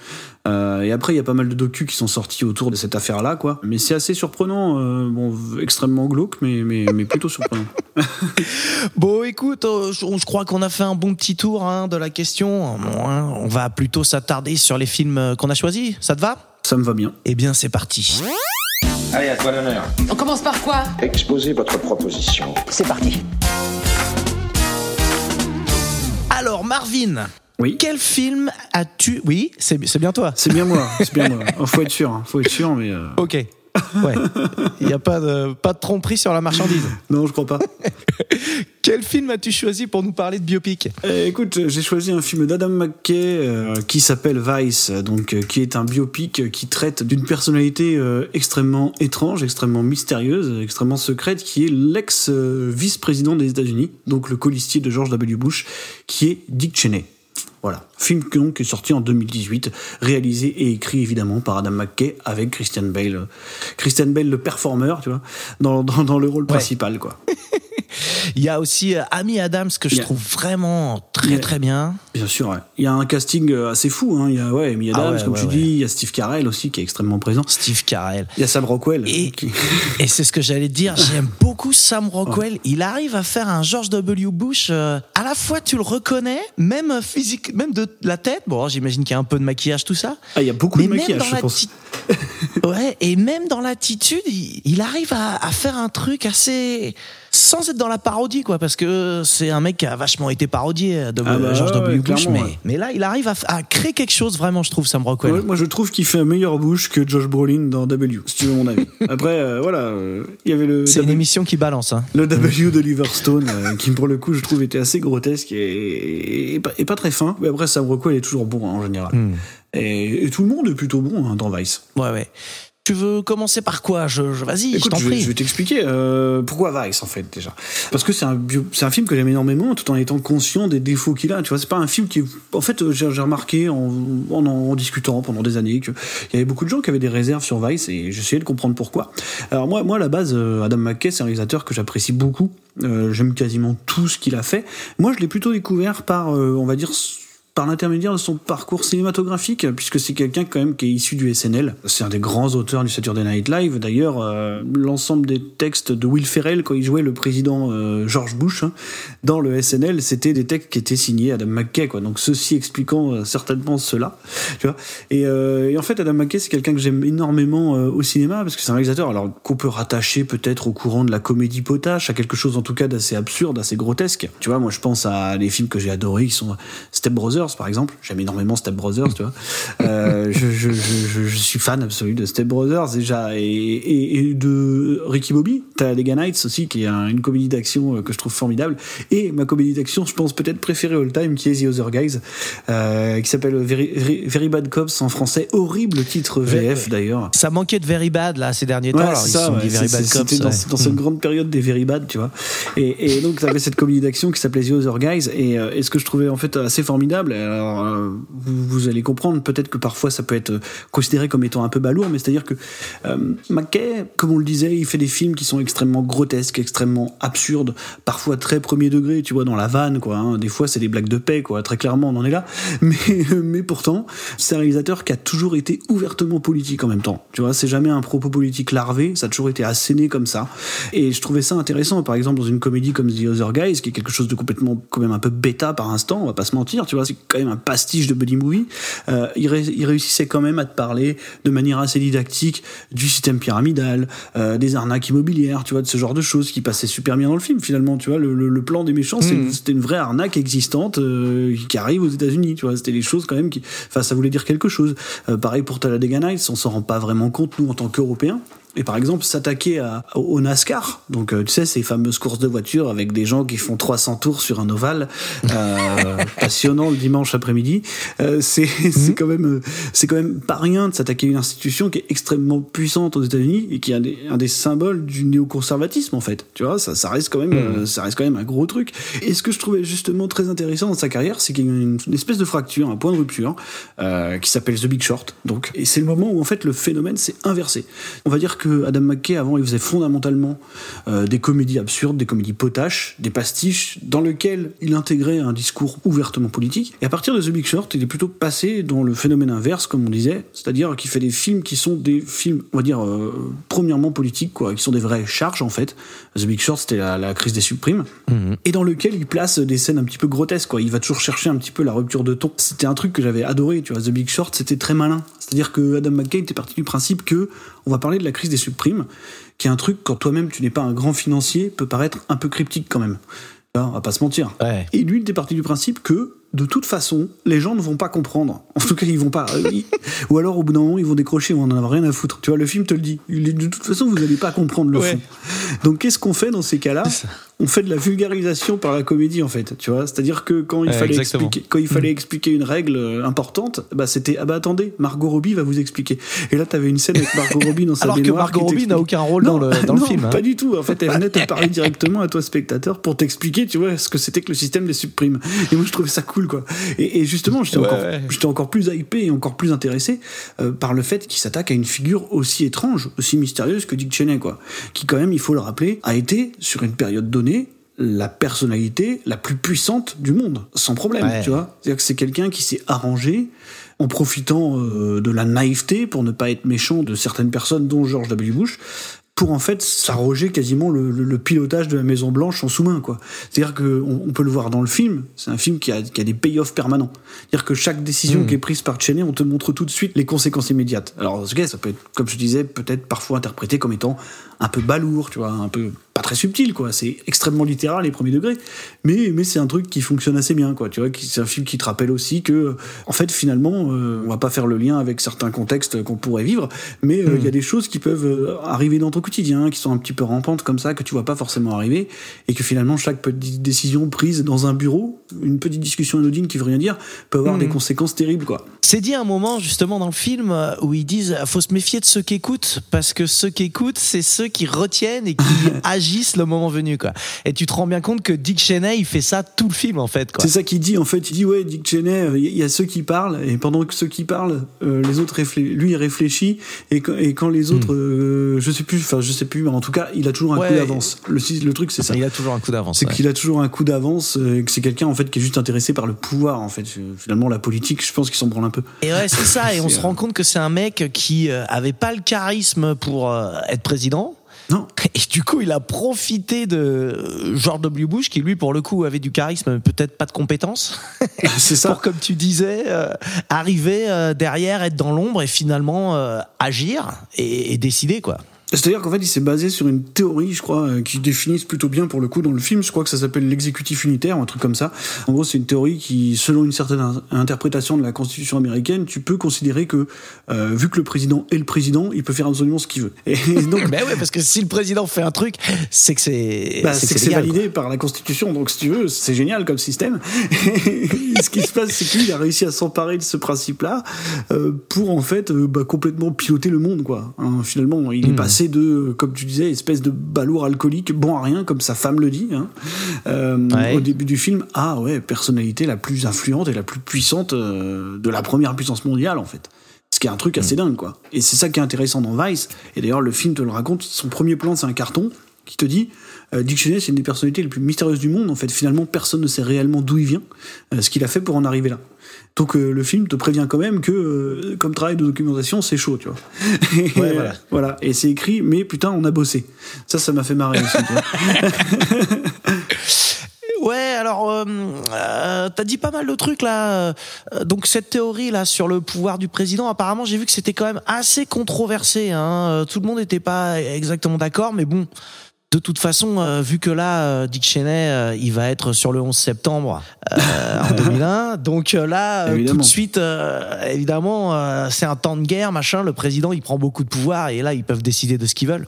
Et après, il y a pas mal de docus qui sont sortis autour de cette affaire-là, quoi. Mais c'est assez surprenant, bon, extrêmement glauque, mais mais, mais plutôt surprenant.
Bon, écoute, je, crois qu'on a fait un bon petit tour hein, de la question. Bon, hein, on va plutôt s'attarder sur les films qu'on a choisis. Ça te va?
Ça me va bien.
Eh bien, c'est parti.
Allez, à toi l'honneur.
On commence par quoi?
Exposez votre proposition.
C'est parti.
Alors, Marvin,
Oui.
quel film as-tu? Oui, c'est c'est bien toi.
C'est bien moi, c'est bien moi. Oh, faut être sûr, hein, faut être sûr, mais euh,
Ok. Ouais. Il n'y a pas de, pas de tromperie sur la marchandise.
non, je crois pas.
Quel film as-tu choisi pour nous parler de biopic?
Euh, écoute, j'ai choisi un film d'Adam McKay euh, qui s'appelle Vice, donc euh, qui est un biopic qui traite d'une personnalité euh, extrêmement étrange, extrêmement mystérieuse, extrêmement secrète, qui est l'ex-vice-président des États-Unis, donc le colistier de George W. Bush, qui est Dick Cheney. Voilà, film qui est sorti en 2018, réalisé et écrit évidemment par Adam McKay avec Christian Bale, Christian Bale le performeur, tu vois, dans, dans, dans le rôle principal quoi.
Il y a aussi euh, Amy Adams que je trouve vraiment très très bien.
Bien sûr, ouais. Il y a un casting euh, assez fou. Hein. Il y a ouais, Amy Adams,
Ah ouais,
comme tu dis. Il y a Steve Carell aussi, qui est extrêmement présent.
Steve Carell.
Il y a Sam Rockwell.
Et,
qui-
et c'est ce que j'allais dire, j'aime beaucoup Sam Rockwell. Il arrive à faire un George W. Bush. euh, à la fois, tu le reconnais, même physique, même de la tête. Bon, j'imagine qu'il y a un peu de maquillage, tout ça.
Ah, il y a beaucoup
Mais
de maquillage, je pense.
ouais, et même dans l'attitude, il, il arrive à, à faire un truc assez sans être dans la parodie, quoi, parce que c'est un mec qui a vachement été parodié de
Ah bah
George W.
ouais,
Bush, mais,
ouais.
mais là, il arrive à, créer quelque chose vraiment, je trouve, Sam Rockwell.
Ouais, moi, je trouve qu'il fait un meilleur Bush que Josh Brolin dans W, si tu veux mon avis. Après, euh, voilà, euh, il y avait le,
c'est une émission qui balance, hein.
le W d'Oliver Stone, euh, qui pour le coup, je trouve, était assez grotesque et, et, pas, et pas très fin. Mais après, Sam Rockwell est toujours bon hein, en général.
Hmm.
Et, et tout le monde est plutôt bon hein, dans Vice.
Ouais, ouais. Tu veux commencer par quoi? Je, je- Vas-y, je
Écoute,
t'en
vais-
prie.
je vais t'expliquer euh, pourquoi Vice en fait déjà. Parce que c'est un c'est un film que j'aime énormément, tout en étant conscient des défauts qu'il a. Tu vois, c'est pas un film qui, en fait, j'ai j'ai remarqué en, en en discutant pendant des années qu'il y avait beaucoup de gens qui avaient des réserves sur Vice et j'essayais de comprendre pourquoi. Alors moi, moi à la base, euh, Adam McKay, c'est un réalisateur que j'apprécie beaucoup. Euh, j'aime quasiment tout ce qu'il a fait. Moi, je l'ai plutôt découvert par, euh, on va dire par l'intermédiaire de son parcours cinématographique, puisque c'est quelqu'un quand même qui est issu du SNL. C'est un des grands auteurs du Saturday Night Live. D'ailleurs, euh, l'ensemble des textes de Will Ferrell quand il jouait le président euh, George Bush hein, dans le SNL, c'était des textes qui étaient signés Adam McKay. Quoi. Donc ceci expliquant euh, certainement cela. Tu vois et, et en fait, Adam McKay, c'est quelqu'un que j'aime énormément au cinéma parce que c'est un réalisateur alors qu'on peut rattacher peut-être au courant de la comédie potache, à quelque chose en tout cas d'assez absurde, assez grotesque. Tu vois, moi je pense à des films que j'ai adorés qui sont Step Brothers Brothers, par exemple. J'aime énormément Step Brothers, tu vois. Euh, je, je, je, je, suis fan absolu de Step Brothers déjà et, et, et de Ricky Bobby. T'as Les Nights aussi, qui est un- une comédie d'action euh, que je trouve formidable. Et ma comédie d'action, je pense peut-être préférée all time, qui est The Other Guys, euh, qui s'appelle Very, Bad Cops en français. Horrible titre VF d'ailleurs.
Ça manquait de Very Bad là ces derniers temps.
Ouais,
alors
c'est
ils
ça,
sont
ouais.
Very Bad Cops.
C'était dans,
ouais.
dans cette grande période des Very Bad, tu vois. Et, et donc, tu avais cette comédie d'action qui s'appelait The Other Guys. Et, et ce que je trouvais en fait assez formidable, alors euh, vous, allez comprendre peut-être que parfois ça peut être considéré comme étant un peu balourd, mais c'est-à-dire que euh, McKay, comme on le disait, il fait des films qui sont extrêmement grotesques, extrêmement absurdes, parfois très premier degré, tu vois, dans la vanne, quoi. hein. Des fois, c'est des blagues de paix, quoi. Très clairement, on en est là. Mais, mais pourtant, c'est un réalisateur qui a toujours été ouvertement politique en même temps. Tu vois, c'est jamais un propos politique larvé, ça a toujours été asséné comme ça. Et je trouvais ça intéressant, par exemple, dans une comédie comme The Other Guys, qui est quelque chose de complètement, quand même un peu bêta par instant, on va pas se mentir, tu vois, quand même un pastiche de buddy movie. Euh, il, ré- il réussissait quand même à te parler de manière assez didactique du système pyramidal, euh, des arnaques immobilières, tu vois, de ce genre de choses qui passaient super bien dans le film finalement, tu vois. Le, le- le plan des méchants,
Mhm.
c'était une vraie arnaque existante euh, qui arrive aux États-Unis, tu vois. C'était des choses quand même qui, enfin, ça voulait dire quelque chose. Pareil pour Talladega Nights, on s'en rend pas vraiment compte nous en tant qu'Européens. Et par exemple, s'attaquer au NASCAR, donc euh, tu sais ces fameuses courses de voitures avec des gens qui font 300 tours sur un ovale, euh, passionnant le dimanche après-midi. Euh, c'est c'est quand même euh, c'est quand même pas rien de s'attaquer à une institution qui est extrêmement puissante aux États-Unis et qui est un des, un des symboles du néoconservatisme en fait. Tu vois, ça, ça reste quand même euh, ça reste quand même un gros truc. Et ce que je trouvais justement très intéressant dans sa carrière, c'est qu'il y a une, une espèce de fracture, un point de rupture euh, qui s'appelle The Big Short. Donc, et c'est le moment où en fait le phénomène s'est inversé. On va dire que Adam McKay avant il faisait fondamentalement euh, des comédies absurdes, des comédies potaches, des pastiches dans lesquels il intégrait un discours ouvertement politique. Et à partir de The Big Short, il est plutôt passé dans le phénomène inverse, comme on disait, c'est-à-dire qu'il fait des films qui sont des films, on va dire, euh, premièrement politiques, quoi, qui sont des vraies charges en fait. The Big Short, c'était la, la crise des supprimes, et dans lequel il place des scènes un petit peu grotesques, quoi. Il va toujours chercher un petit peu la rupture de ton. C'était un truc que j'avais adoré, tu vois. The Big Short, c'était très malin. C'est-à-dire que Adam McKay était parti du principe que on va parler de la crise des supprimes, qui est un truc quand toi-même tu n'es pas un grand financier peut paraître un peu cryptique quand même. On va pas se mentir.
Ouais.
Et lui, il était parti du principe que, de toute façon, les gens ne vont pas comprendre. En tout cas, ils vont pas. euh, ils- ou alors, au bout d'un moment, ils vont décrocher, on en a rien à foutre. Tu vois, le film te le dit. De toute façon, vous n'allez pas comprendre le
Ouais.
fond. Donc, qu'est-ce qu'on fait dans ces cas-là On fait de la vulgarisation par la comédie, en fait. Tu vois, c'est-à-dire que quand il fallait
exactement.
expliquer, quand il fallait expliquer une règle euh, importante, bah c'était ah bah attendez, Margot Robbie va vous expliquer. Et là, t'avais une scène avec Margot Robbie dans sa
Alors que Margot Robbie n'a aucun rôle dans le, dans le
non,
film. hein.
Pas du tout. En fait, elle venait te parler directement à toi, spectateur, pour t'expliquer, tu vois, ce que c'était que le système des supprimes. Et moi, je trouvais ça cool, quoi. Et, et justement, j'étais
Ouais,
encore,
ouais.
j'étais encore plus hypé et encore plus intéressé euh, par le fait qu'il s'attaque à une figure aussi étrange, aussi mystérieuse que Dick Cheney, quoi. Qui, quand même, il faut le rappeler, a été, sur une période donnée, la personnalité la plus puissante du monde, sans problème,
Ouais.
tu vois. C'est-à-dire que c'est quelqu'un qui s'est arrangé en profitant euh, de la naïveté, pour ne pas être méchant, de certaines personnes, dont George W. Bush, pour en fait s'arroger quasiment le, le- le pilotage de la Maison Blanche en sous-main quoi. C'est-à-dire que on, peut le voir dans le film, c'est un film qui a, qui a des payoffs permanents. C'est-à-dire que chaque décision qui est prise par Cheney, on te montre tout de suite les conséquences immédiates. Alors ok, ça peut être, comme je disais, peut-être parfois interprété comme étant un peu balourd, tu vois, un peu pas très subtil quoi. C'est extrêmement littéral les premiers degrés, mais mais c'est un truc qui fonctionne assez bien quoi. Tu vois, c'est un film qui te rappelle aussi que en fait finalement, euh, on va pas faire le lien avec certains contextes qu'on pourrait vivre, mais euh, il y a des choses qui peuvent euh, arriver dans ton quotidien, qui sont un petit peu rampantes comme ça, que tu vois pas forcément arriver, et que finalement chaque petite décision prise dans un bureau, une petite discussion anodine qui veut rien dire, peut avoir des conséquences terribles quoi.
C'est dit un moment justement dans le film euh, où ils disent faut se méfier de ceux qui écoutent parce que ceux qui écoutent c'est ceux qui retiennent et qui agissent le moment venu quoi. Et tu te rends bien compte que Dick Cheney il fait ça tout le film en fait quoi.
C'est ça qu'il dit en fait. Il dit ouais, Dick Cheney, il y, a ceux qui parlent et pendant que ceux qui parlent, euh, les autres lui il réfléchit et quand, et quand les autres, euh, je sais plus, enfin je sais plus, mais en tout cas il a toujours un
Ouais.
coup d'avance. Le, le truc c'est ça.
Il a toujours un coup d'avance.
C'est
ouais.
qu'il a toujours un coup d'avance, euh, et que c'est quelqu'un en fait qui est juste intéressé par le pouvoir en fait. Finalement la politique, je pense qu'il s'en branle un peu.
Et ouais, c'est ça. Et on se
euh,
rend compte que c'est un mec qui avait pas le charisme pour être président.
Non.
Et du coup, il a profité de George W. Bush, qui lui, pour le coup, avait du charisme, mais peut-être pas de compétences,
c'est ça.
pour, comme tu disais, euh, arriver euh, derrière, être dans l'ombre et finalement euh, agir et, et décider, quoi.
C'est-à-dire qu'en fait, il s'est basé sur une théorie, je crois, euh, qui définisse plutôt bien pour le coup dans le film. Je crois que ça s'appelle l'exécutif unitaire, un truc comme ça. En gros, c'est une théorie qui, selon une certaine in- interprétation de la Constitution américaine, tu peux considérer que, euh, vu que le président est le président, il peut faire absolument ce qu'il veut. Et donc,
Ben ouais, parce que si le président fait un truc, c'est que c'est
bah, c'est que c'est
légal,
validé par la Constitution, donc si tu veux, c'est génial comme système. Et ce qui se passe, c'est qu'il a réussi à s'emparer de ce principe-là euh, pour en fait euh, bah, complètement piloter le monde, quoi. Hein, finalement, il est
Hmm.
passé de, comme tu disais, espèce de balourd alcoolique, bon à rien, comme sa femme le dit, hein, euh,
Ouais.
au début du film, ah ouais, personnalité la plus influente et la plus puissante euh, de la première puissance mondiale, en fait. Ce qui est un truc assez dingue, quoi. Et c'est ça qui est intéressant dans Vice. Et d'ailleurs, le film te le raconte. Son premier plan, c'est un carton qui te dit euh, Dick Cheney, c'est une des personnalités les plus mystérieuses du monde. En fait, finalement, personne ne sait réellement d'où il vient, euh, ce qu'il a fait pour en arriver là. Donc, euh, le film te prévient quand même que, euh, comme travail de documentation, c'est chaud, tu vois. Et,
Ouais, voilà.
voilà. Et c'est écrit, mais putain, on a bossé. Ça, ça m'a fait marrer aussi.
Ouais, alors euh, euh, t'as dit pas mal de trucs là. Donc cette théorie là sur le pouvoir du président, apparemment j'ai vu que c'était quand même assez controversé. Hein. Tout le monde n'était pas exactement d'accord, mais bon. De toute façon, euh, vu que là, euh, Dick Cheney, euh, il va être sur le 11 septembre euh, en 2001, donc là, tout de suite, euh, évidemment, euh, c'est un temps de guerre, machin. Le président, il prend beaucoup de pouvoir et là, ils peuvent décider de ce qu'ils veulent.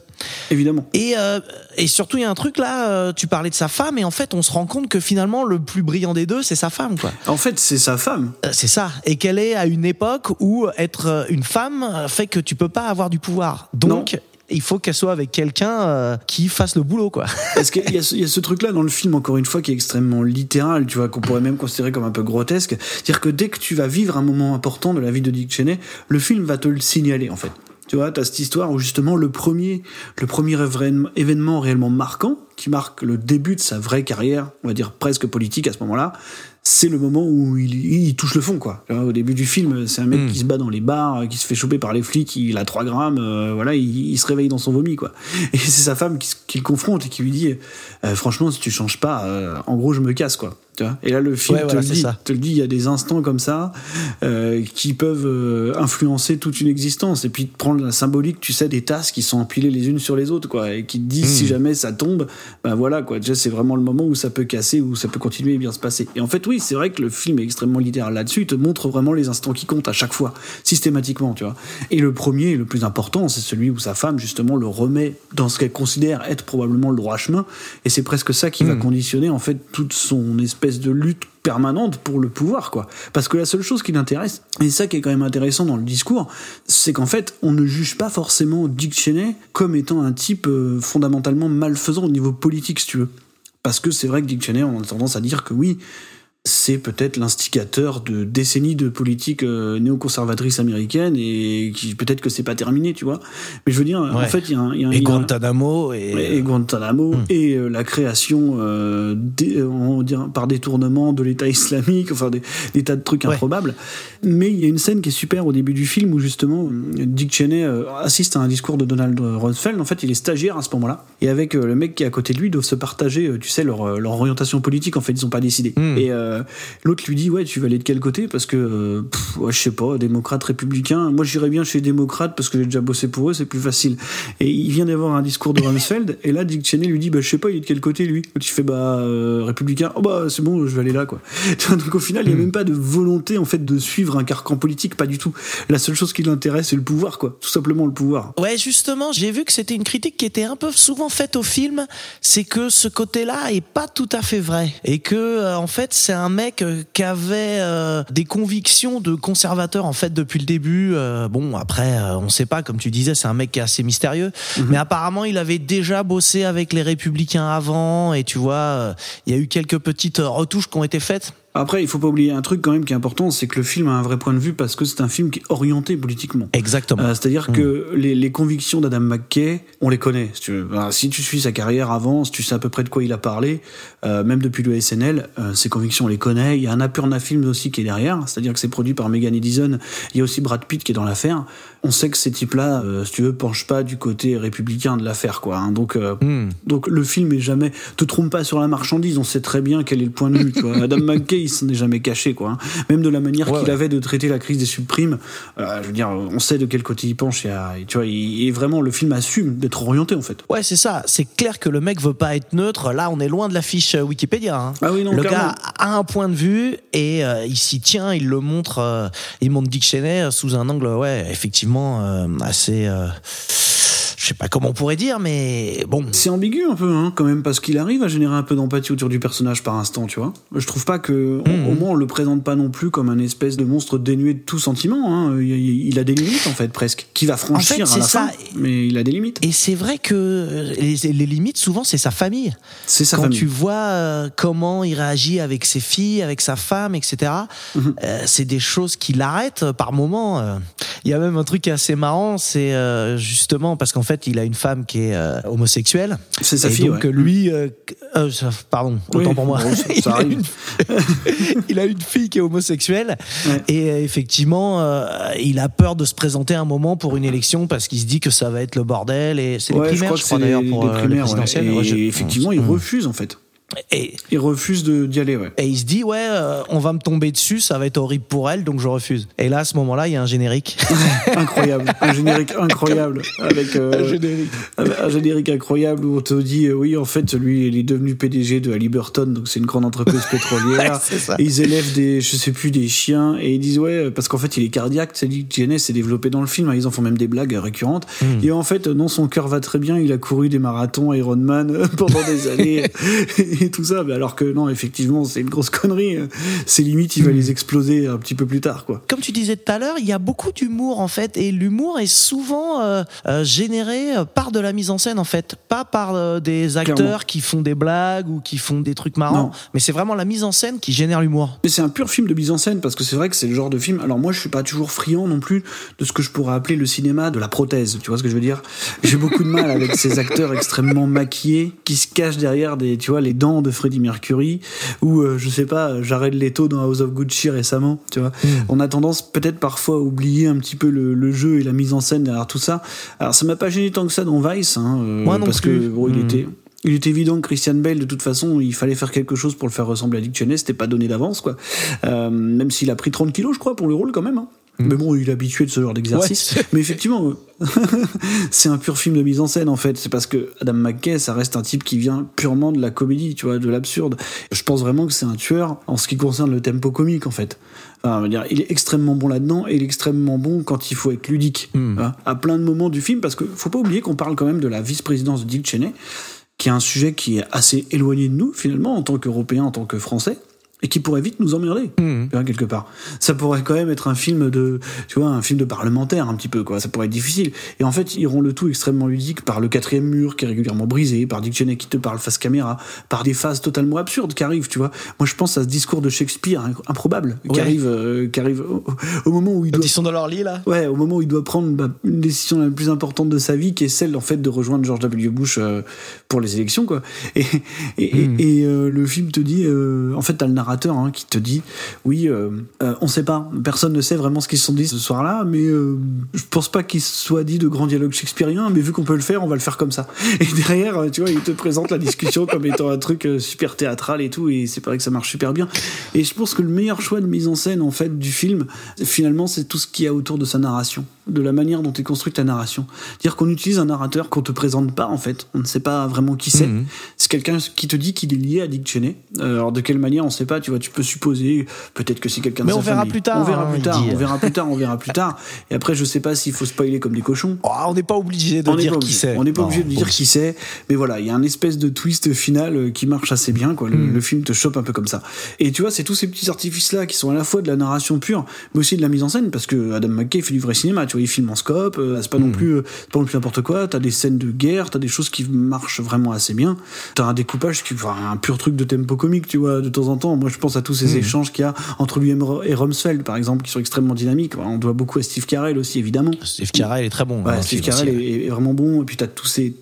Évidemment.
Et, euh, et surtout, il y a un truc là, euh, tu parlais de sa femme, et en fait, on se rend compte que finalement, le plus brillant des deux, c'est sa femme, quoi.
En fait, c'est sa femme.
C'est ça. Et qu'elle est à une époque où être une femme fait que tu peux pas avoir du pouvoir. Donc, il faut qu'elle soit avec quelqu'un euh, qui fasse le boulot, quoi.
Y a ce, truc-là dans le film, encore une fois, qui est extrêmement littéral, tu vois, qu'on pourrait même considérer comme un peu grotesque? C'est-à-dire que dès que tu vas vivre un moment important de la vie de Dick Cheney, le film va te le signaler, en fait. Tu vois, t'as cette histoire où justement le premier, le premier évén- événement réellement marquant, qui marque le début de sa vraie carrière, on va dire presque politique à ce moment-là, c'est le moment où il, il touche le fond, quoi. Au début du film, c'est un mec
Mm.
qui se bat dans les bars, qui se fait choper par les flics, il a 3 grammes, euh, voilà, il, il se réveille dans son vomi, quoi. Et c'est sa femme qui, qui le confronte et qui lui dit, euh, franchement, si tu changes pas, euh, en gros, je me casse, quoi. Tu vois et là, le film
Ouais,
te,
voilà,
le dit,
ça.
te le dit, il y a des instants comme ça euh, qui peuvent euh, influencer toute une existence. Et puis, de prendre la symbolique, tu sais, des tasses qui sont empilées les unes sur les autres, quoi, et qui te disent, si jamais ça tombe, ben voilà, quoi. Déjà, c'est vraiment le moment où ça peut casser, où ça peut continuer et bien se passer. Et en fait, oui, c'est vrai que le film est extrêmement littéral là-dessus. Il te montre vraiment les instants qui comptent à chaque fois, systématiquement, tu vois. Et le premier, et le plus important, c'est celui où sa femme, justement, le remet dans ce qu'elle considère être probablement le droit chemin. Et c'est presque ça qui va conditionner, en fait, toute son espèce de lutte permanente pour le pouvoir, quoi. Parce que la seule chose qui l'intéresse, et ça qui est quand même intéressant dans le discours, c'est qu'en fait, on ne juge pas forcément Dick Cheney comme étant un type euh, fondamentalement malfaisant au niveau politique, si tu veux. Parce que c'est vrai que Dick Cheney, on a tendance à dire que oui, c'est peut-être l'instigateur de décennies de politique euh, néoconservatrice américaine et qui peut-être que c'est pas terminé, tu vois. Mais je veux dire, en fait, il y a un, il y a un-
Et
il y a un-
Guantanamo et,
et Guantanamo
Hmm.
et euh, la création euh, des- on dirait, par détournement de l'État islamique, enfin des, des tas de trucs
Ouais.
improbables. Mais il y a une scène qui est super au début du film où justement euh, Dick Cheney euh, assiste à un discours de Donald Rumsfeld. En fait, il est stagiaire à ce moment-là et avec euh, le mec qui est à côté de lui, ils doivent se partager, euh, tu sais, leur, euh, leur orientation politique. En fait, ils sont pas décidés.
Hmm.
Et euh, l'autre lui dit ouais, tu vas aller de quel côté? Parce que euh, pff, ouais, je sais pas, démocrate, républicain. Moi, j'irais bien chez les démocrates parce que j'ai déjà bossé pour eux, c'est plus facile. Et il vient d'avoir un discours de Rumsfeld, et là, Dick Cheney lui dit, bah, je sais pas, il est de quel côté, lui? Tu fais, bah, euh, républicain, oh, bah, c'est bon, je vais aller là, quoi. Donc, au final, il
Hmm.
n'y a même pas de volonté, en fait, de suivre un carcan politique, pas du tout. La seule chose qui l'intéresse, c'est le pouvoir, quoi. Tout simplement le pouvoir.
Ouais, justement, j'ai vu que c'était une critique qui était un peu souvent faite au film, c'est que ce côté-là est pas tout à fait vrai et que euh, en fait c'est un mec euh, qui avait euh, des convictions de conservateur en fait depuis le début. Euh, bon, après euh, on sait pas, comme tu disais, c'est un mec qui est assez mystérieux, mais apparemment il avait déjà bossé avec les républicains avant et tu vois, il y a eu quelques petites retouches qui ont été faites.
Après, il faut pas oublier un truc quand même qui est important, c'est que le film a un vrai point de vue parce que c'est un film qui est orienté politiquement.
Exactement.
Euh, C'est-à-dire que les, les convictions d'Adam McKay, on les connaît. Si tu, veux. Ben, si tu suis sa carrière avant, si tu sais à peu près de quoi il a parlé, euh, même depuis le SNL, euh, ses convictions on les connaît. Il y a un Apurna Films aussi qui est derrière, c'est-à-dire que c'est produit par Megan Edison. Il y a aussi Brad Pitt qui est dans l'affaire. On sait que ces types-là, euh, si tu veux, penchent pas du côté républicain de l'affaire, quoi. hein. Donc, euh,
Hmm.
donc le film est jamais. Te trompe pas sur la marchandise. On sait très bien quel est le point de vue. Tu vois. Adam McKay, il s'en est jamais caché, quoi. hein. Même de la manière
Ouais,
qu'il
ouais.
avait de traiter la crise des subprimes, euh, je veux dire, on sait de quel côté il penche. a- tu vois, il- et vraiment, le film assume d'être orienté, en fait.
Ouais, c'est ça. C'est clair que le mec veut pas être neutre. Là, on est loin de la fiche euh, Wikipédia. hein.
Ah oui, non,
le
clairement.
gars a un point de vue et euh, il s'y tient. Il le montre. euh, il montre Dick Cheney euh, sous un angle, ouais, effectivement, assez. Euh, je sais pas comment on pourrait dire, mais bon.
C'est ambigu un peu, hein, quand même, parce qu'il arrive à générer un peu d'empathie autour du personnage par instant, tu vois. Je trouve pas que, au moins, on le présente pas non plus comme un espèce de monstre dénué de tout sentiment. Hein. Il, a des limites, en fait, presque, qui va franchir
fait,
à la
ça.
fin, mais il a des limites.
Et c'est vrai que euh, les, les limites, souvent, c'est sa famille.
C'est sa
Quand
famille.
tu vois euh, comment il réagit avec ses filles, avec sa femme, etc.,
Mhm.
euh, c'est des choses qui l'arrêtent par moment. euh. Il y a même un truc assez marrant, c'est euh, justement parce qu'en fait, il a une femme qui est euh, homosexuelle.
C'est sa
et
fille,
donc
ouais.
lui, euh, euh, pardon, autant
Oui,
pour moi.
bon, ça-
il,
ça
a une, il a une fille qui est homosexuelle
Ouais.
et effectivement, il a peur de se présenter un moment pour une élection parce qu'il se dit que ça va être le bordel et c'est les
Ouais,
primaires,
je crois
d'ailleurs
les,
pour
les
les
primaires. Et
je-
effectivement, il
Mm.
refuse, en fait.
Et,
Il refuse de- d'y aller, ouais.
et il se dit ouais, euh, on va me tomber dessus, ça va être horrible pour elle, donc je refuse. Et là, à ce moment-là, il y a un générique.
incroyable, un générique incroyable avec euh, un générique incroyable où on te dit euh, oui en fait lui il est devenu PDG de Halliburton donc c'est une grande entreprise pétrolière et ils élèvent des je sais plus des chiens et ils disent ouais parce qu'en fait il est cardiaque c'est dit que s'est développé dans le film hein, ils en font même des blagues récurrentes
Hmm.
et en fait non son cœur va très bien il a couru des marathons Ironman pendant des années et tout ça mais alors que non effectivement c'est une grosse connerie c'est limite il va les exploser un petit peu plus tard quoi
Comme tu disais tout à l'heure, il y a beaucoup d'humour en fait, et l'humour est souvent euh, euh, généré euh, par de la mise en scène en fait, pas par euh, des acteurs
Clairement.
qui font des blagues ou qui font des trucs marrants,
Non.
mais c'est vraiment la mise en scène qui génère l'humour.
Mais c'est un pur film de mise en scène parce que c'est vrai que c'est le genre de film. Alors moi, je suis pas toujours friand non plus de ce que je pourrais appeler le cinéma de la prothèse. Tu vois ce que je veux dire? J'ai beaucoup de mal avec ces acteurs extrêmement maquillés qui se cachent derrière des, tu vois, les dents de Freddie Mercury ou euh, je sais pas, Jared Leto dans House of Gucci récemment. Tu vois On a tendance peut-être parfois à oublier un petit peu le, le jeu et la mise en scène derrière tout ça. Alors ça m'a pas gêné tant que ça dans Vice, hein, euh,
Moi non
parce
plus.
que bon, il
Mm.
était il est évident que Christian Bale, de toute façon, il fallait faire quelque chose pour le faire ressembler à Dick Cheney, c'était pas donné d'avance, quoi. Euh, même s'il a pris 30 kilos, je crois, pour le rôle, quand même. hein. Mais bon, il est habitué de ce genre d'exercice.
Mm. Ouais.
Mais effectivement, euh, c'est un pur film de mise en scène, en fait. C'est parce que Adam McKay, ça reste un type qui vient purement de la comédie, tu vois, de l'absurde. Je pense vraiment que c'est un tueur en ce qui concerne le tempo comique, en fait. Enfin, dire, il est extrêmement bon là-dedans et il est extrêmement bon quand il faut être ludique.
Mm.
hein, à plein de moments du film, parce que faut pas oublier qu'on parle quand même de la vice-présidence de Dick Cheney, qui est un sujet qui est assez éloigné de nous, finalement, en tant qu'Européens, en tant que Français, et qui pourrait vite nous emmerder, tu vois, quelque part. Ça pourrait quand même être un film de, tu vois, un film de parlementaire, un petit peu, quoi. Ça pourrait être difficile. Et en fait, ils rendent le tout extrêmement ludique par le quatrième mur qui est régulièrement brisé, par Dick Cheney qui te parle face caméra, par des phases totalement absurdes qui arrivent, tu vois. Moi, je pense à ce discours de Shakespeare improbable, qui arrive, euh, qui arrive au, au moment où il doit
ils sont dans leur lit là?
Ouais, au moment où il doit prendre bah, une décision la plus importante de sa vie, qui est celle en fait de rejoindre George W. Bush euh, pour les élections, quoi. Et, et, et-
Mm.
et, euh, le film te dit, euh, en fait, t'as le narrateur hein, qui te dit, oui, euh, euh, on sait pas, personne ne sait vraiment ce qu'ils se sont dit ce soir-là, mais euh, je pense pas qu'il soit dit de grands dialogues shakespeariens, mais vu qu'on peut le faire, on va le faire comme ça. Et derrière, euh, tu vois, il te présente la discussion comme étant un truc euh, super théâtral et tout, et c'est vrai que ça marche super bien. Et je pense que le meilleur choix de mise en scène en fait du film, finalement, c'est tout ce qu'il y a autour de sa narration, de la manière dont est construite ta narration. Dire qu'on utilise un narrateur qu'on te présente pas en fait, on ne sait pas vraiment qui c'est.
Mhm.
C'est quelqu'un qui te dit qu'il est lié à Dick Cheney. Euh, alors de quelle manière on sait pas, tu vois, tu peux supposer peut-être que c'est quelqu'un de
Mais
sa
on verra
famille.
plus tard,
On verra
hein,
plus tard, on verra plus tard, on verra plus tard. Et après je sais pas s'il faut spoiler comme des cochons.
Oh, on n'est pas obligé de
On
dire qui c'est.
On n'est pas obligé de dire qui c'est, mais voilà, il y a un espèce de twist final euh, qui marche assez bien, quoi. Le,
Hmm.
le film te chope un peu comme ça. Et tu vois, c'est tous ces petits artifices-là qui sont à la fois de la narration pure, mais aussi de la mise en scène, parce que Adam McKay fait du vrai cinéma. Tu vois, il filme en scope, euh, c'est pas
Hmm.
non plus, euh, pas non plus n'importe quoi. T'as des scènes de guerre, t'as des choses qui marchent vraiment assez bien. T'as un découpage qui, enfin, un pur truc de tempo comique, tu vois, de temps en temps. Moi, je pense à tous ces
Hmm.
échanges qu'il y a entre lui et Rumsfeld, par exemple, qui sont extrêmement dynamiques. On doit beaucoup à Steve Carell aussi, évidemment.
Steve Carell est très bon.
Ouais,
hein,
Steve Carell est, est vraiment bon. Et puis t'as tous ces,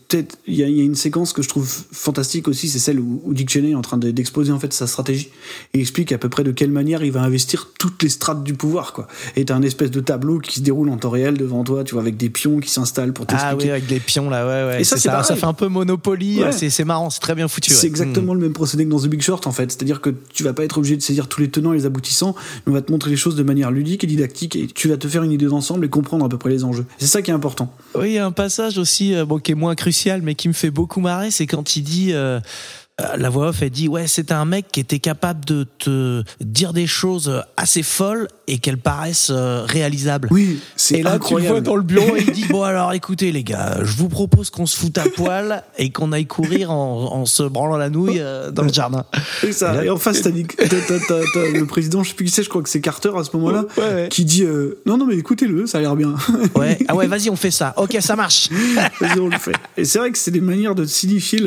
il y, a- il y a une séquence que je trouve fantastique aussi, c'est celle où, où Dick Cheney est en train de- d'exposer en fait sa stratégie et explique à peu près de quelle manière il va investir toutes les strates du pouvoir quoi. Et t'as un espèce de tableau qui se déroule en temps réel devant toi, tu vois, avec des pions qui s'installent pour t'expliquer.
Ah oui, avec des pions là, ouais, ouais.
Et ça,
C'est ça fait un peu Monopoly.
Ouais.
C'est marrant, c'est très bien foutu.
C'est
ouais.
exactement le même procédé que dans The Big Short en fait. C'est-à-dire que tu vas pas être obligé de saisir tous les tenants et les aboutissants, mais on va te montrer les choses de manière ludique et didactique et tu vas te faire une idée d'ensemble et comprendre à peu près les enjeux. C'est ça qui est important.
Oui, il y a un passage aussi euh, qui est moins crucial, mais qui me fait beaucoup marrer, c'est quand il dit. euh, euh, la voix off, elle dit ouais, c'était un mec qui était capable de te dire des choses assez folles et qu'elles paraissent euh, réalisables.
Oui, c'est
Et là, tu le
incroyable.
vois dans le bureau, et il dit bon alors, écoutez les gars, je vous propose qu'on se foute à poil et qu'on aille courir en, en se branlant la nouille euh, dans le jardin.
C'est ça.
Et là-
Et en face, t'as le président, je sais plus qui c'est, je crois que c'est Carter à ce moment-là,
Ouais, ouais.
qui dit euh, non non mais écoutez-le, ça a l'air bien.
Ouais, ah ouais, vas-y, on fait ça. Ok, ça marche.
Vas-y, on le fait. Et c'est vrai que c'est des manières de signifier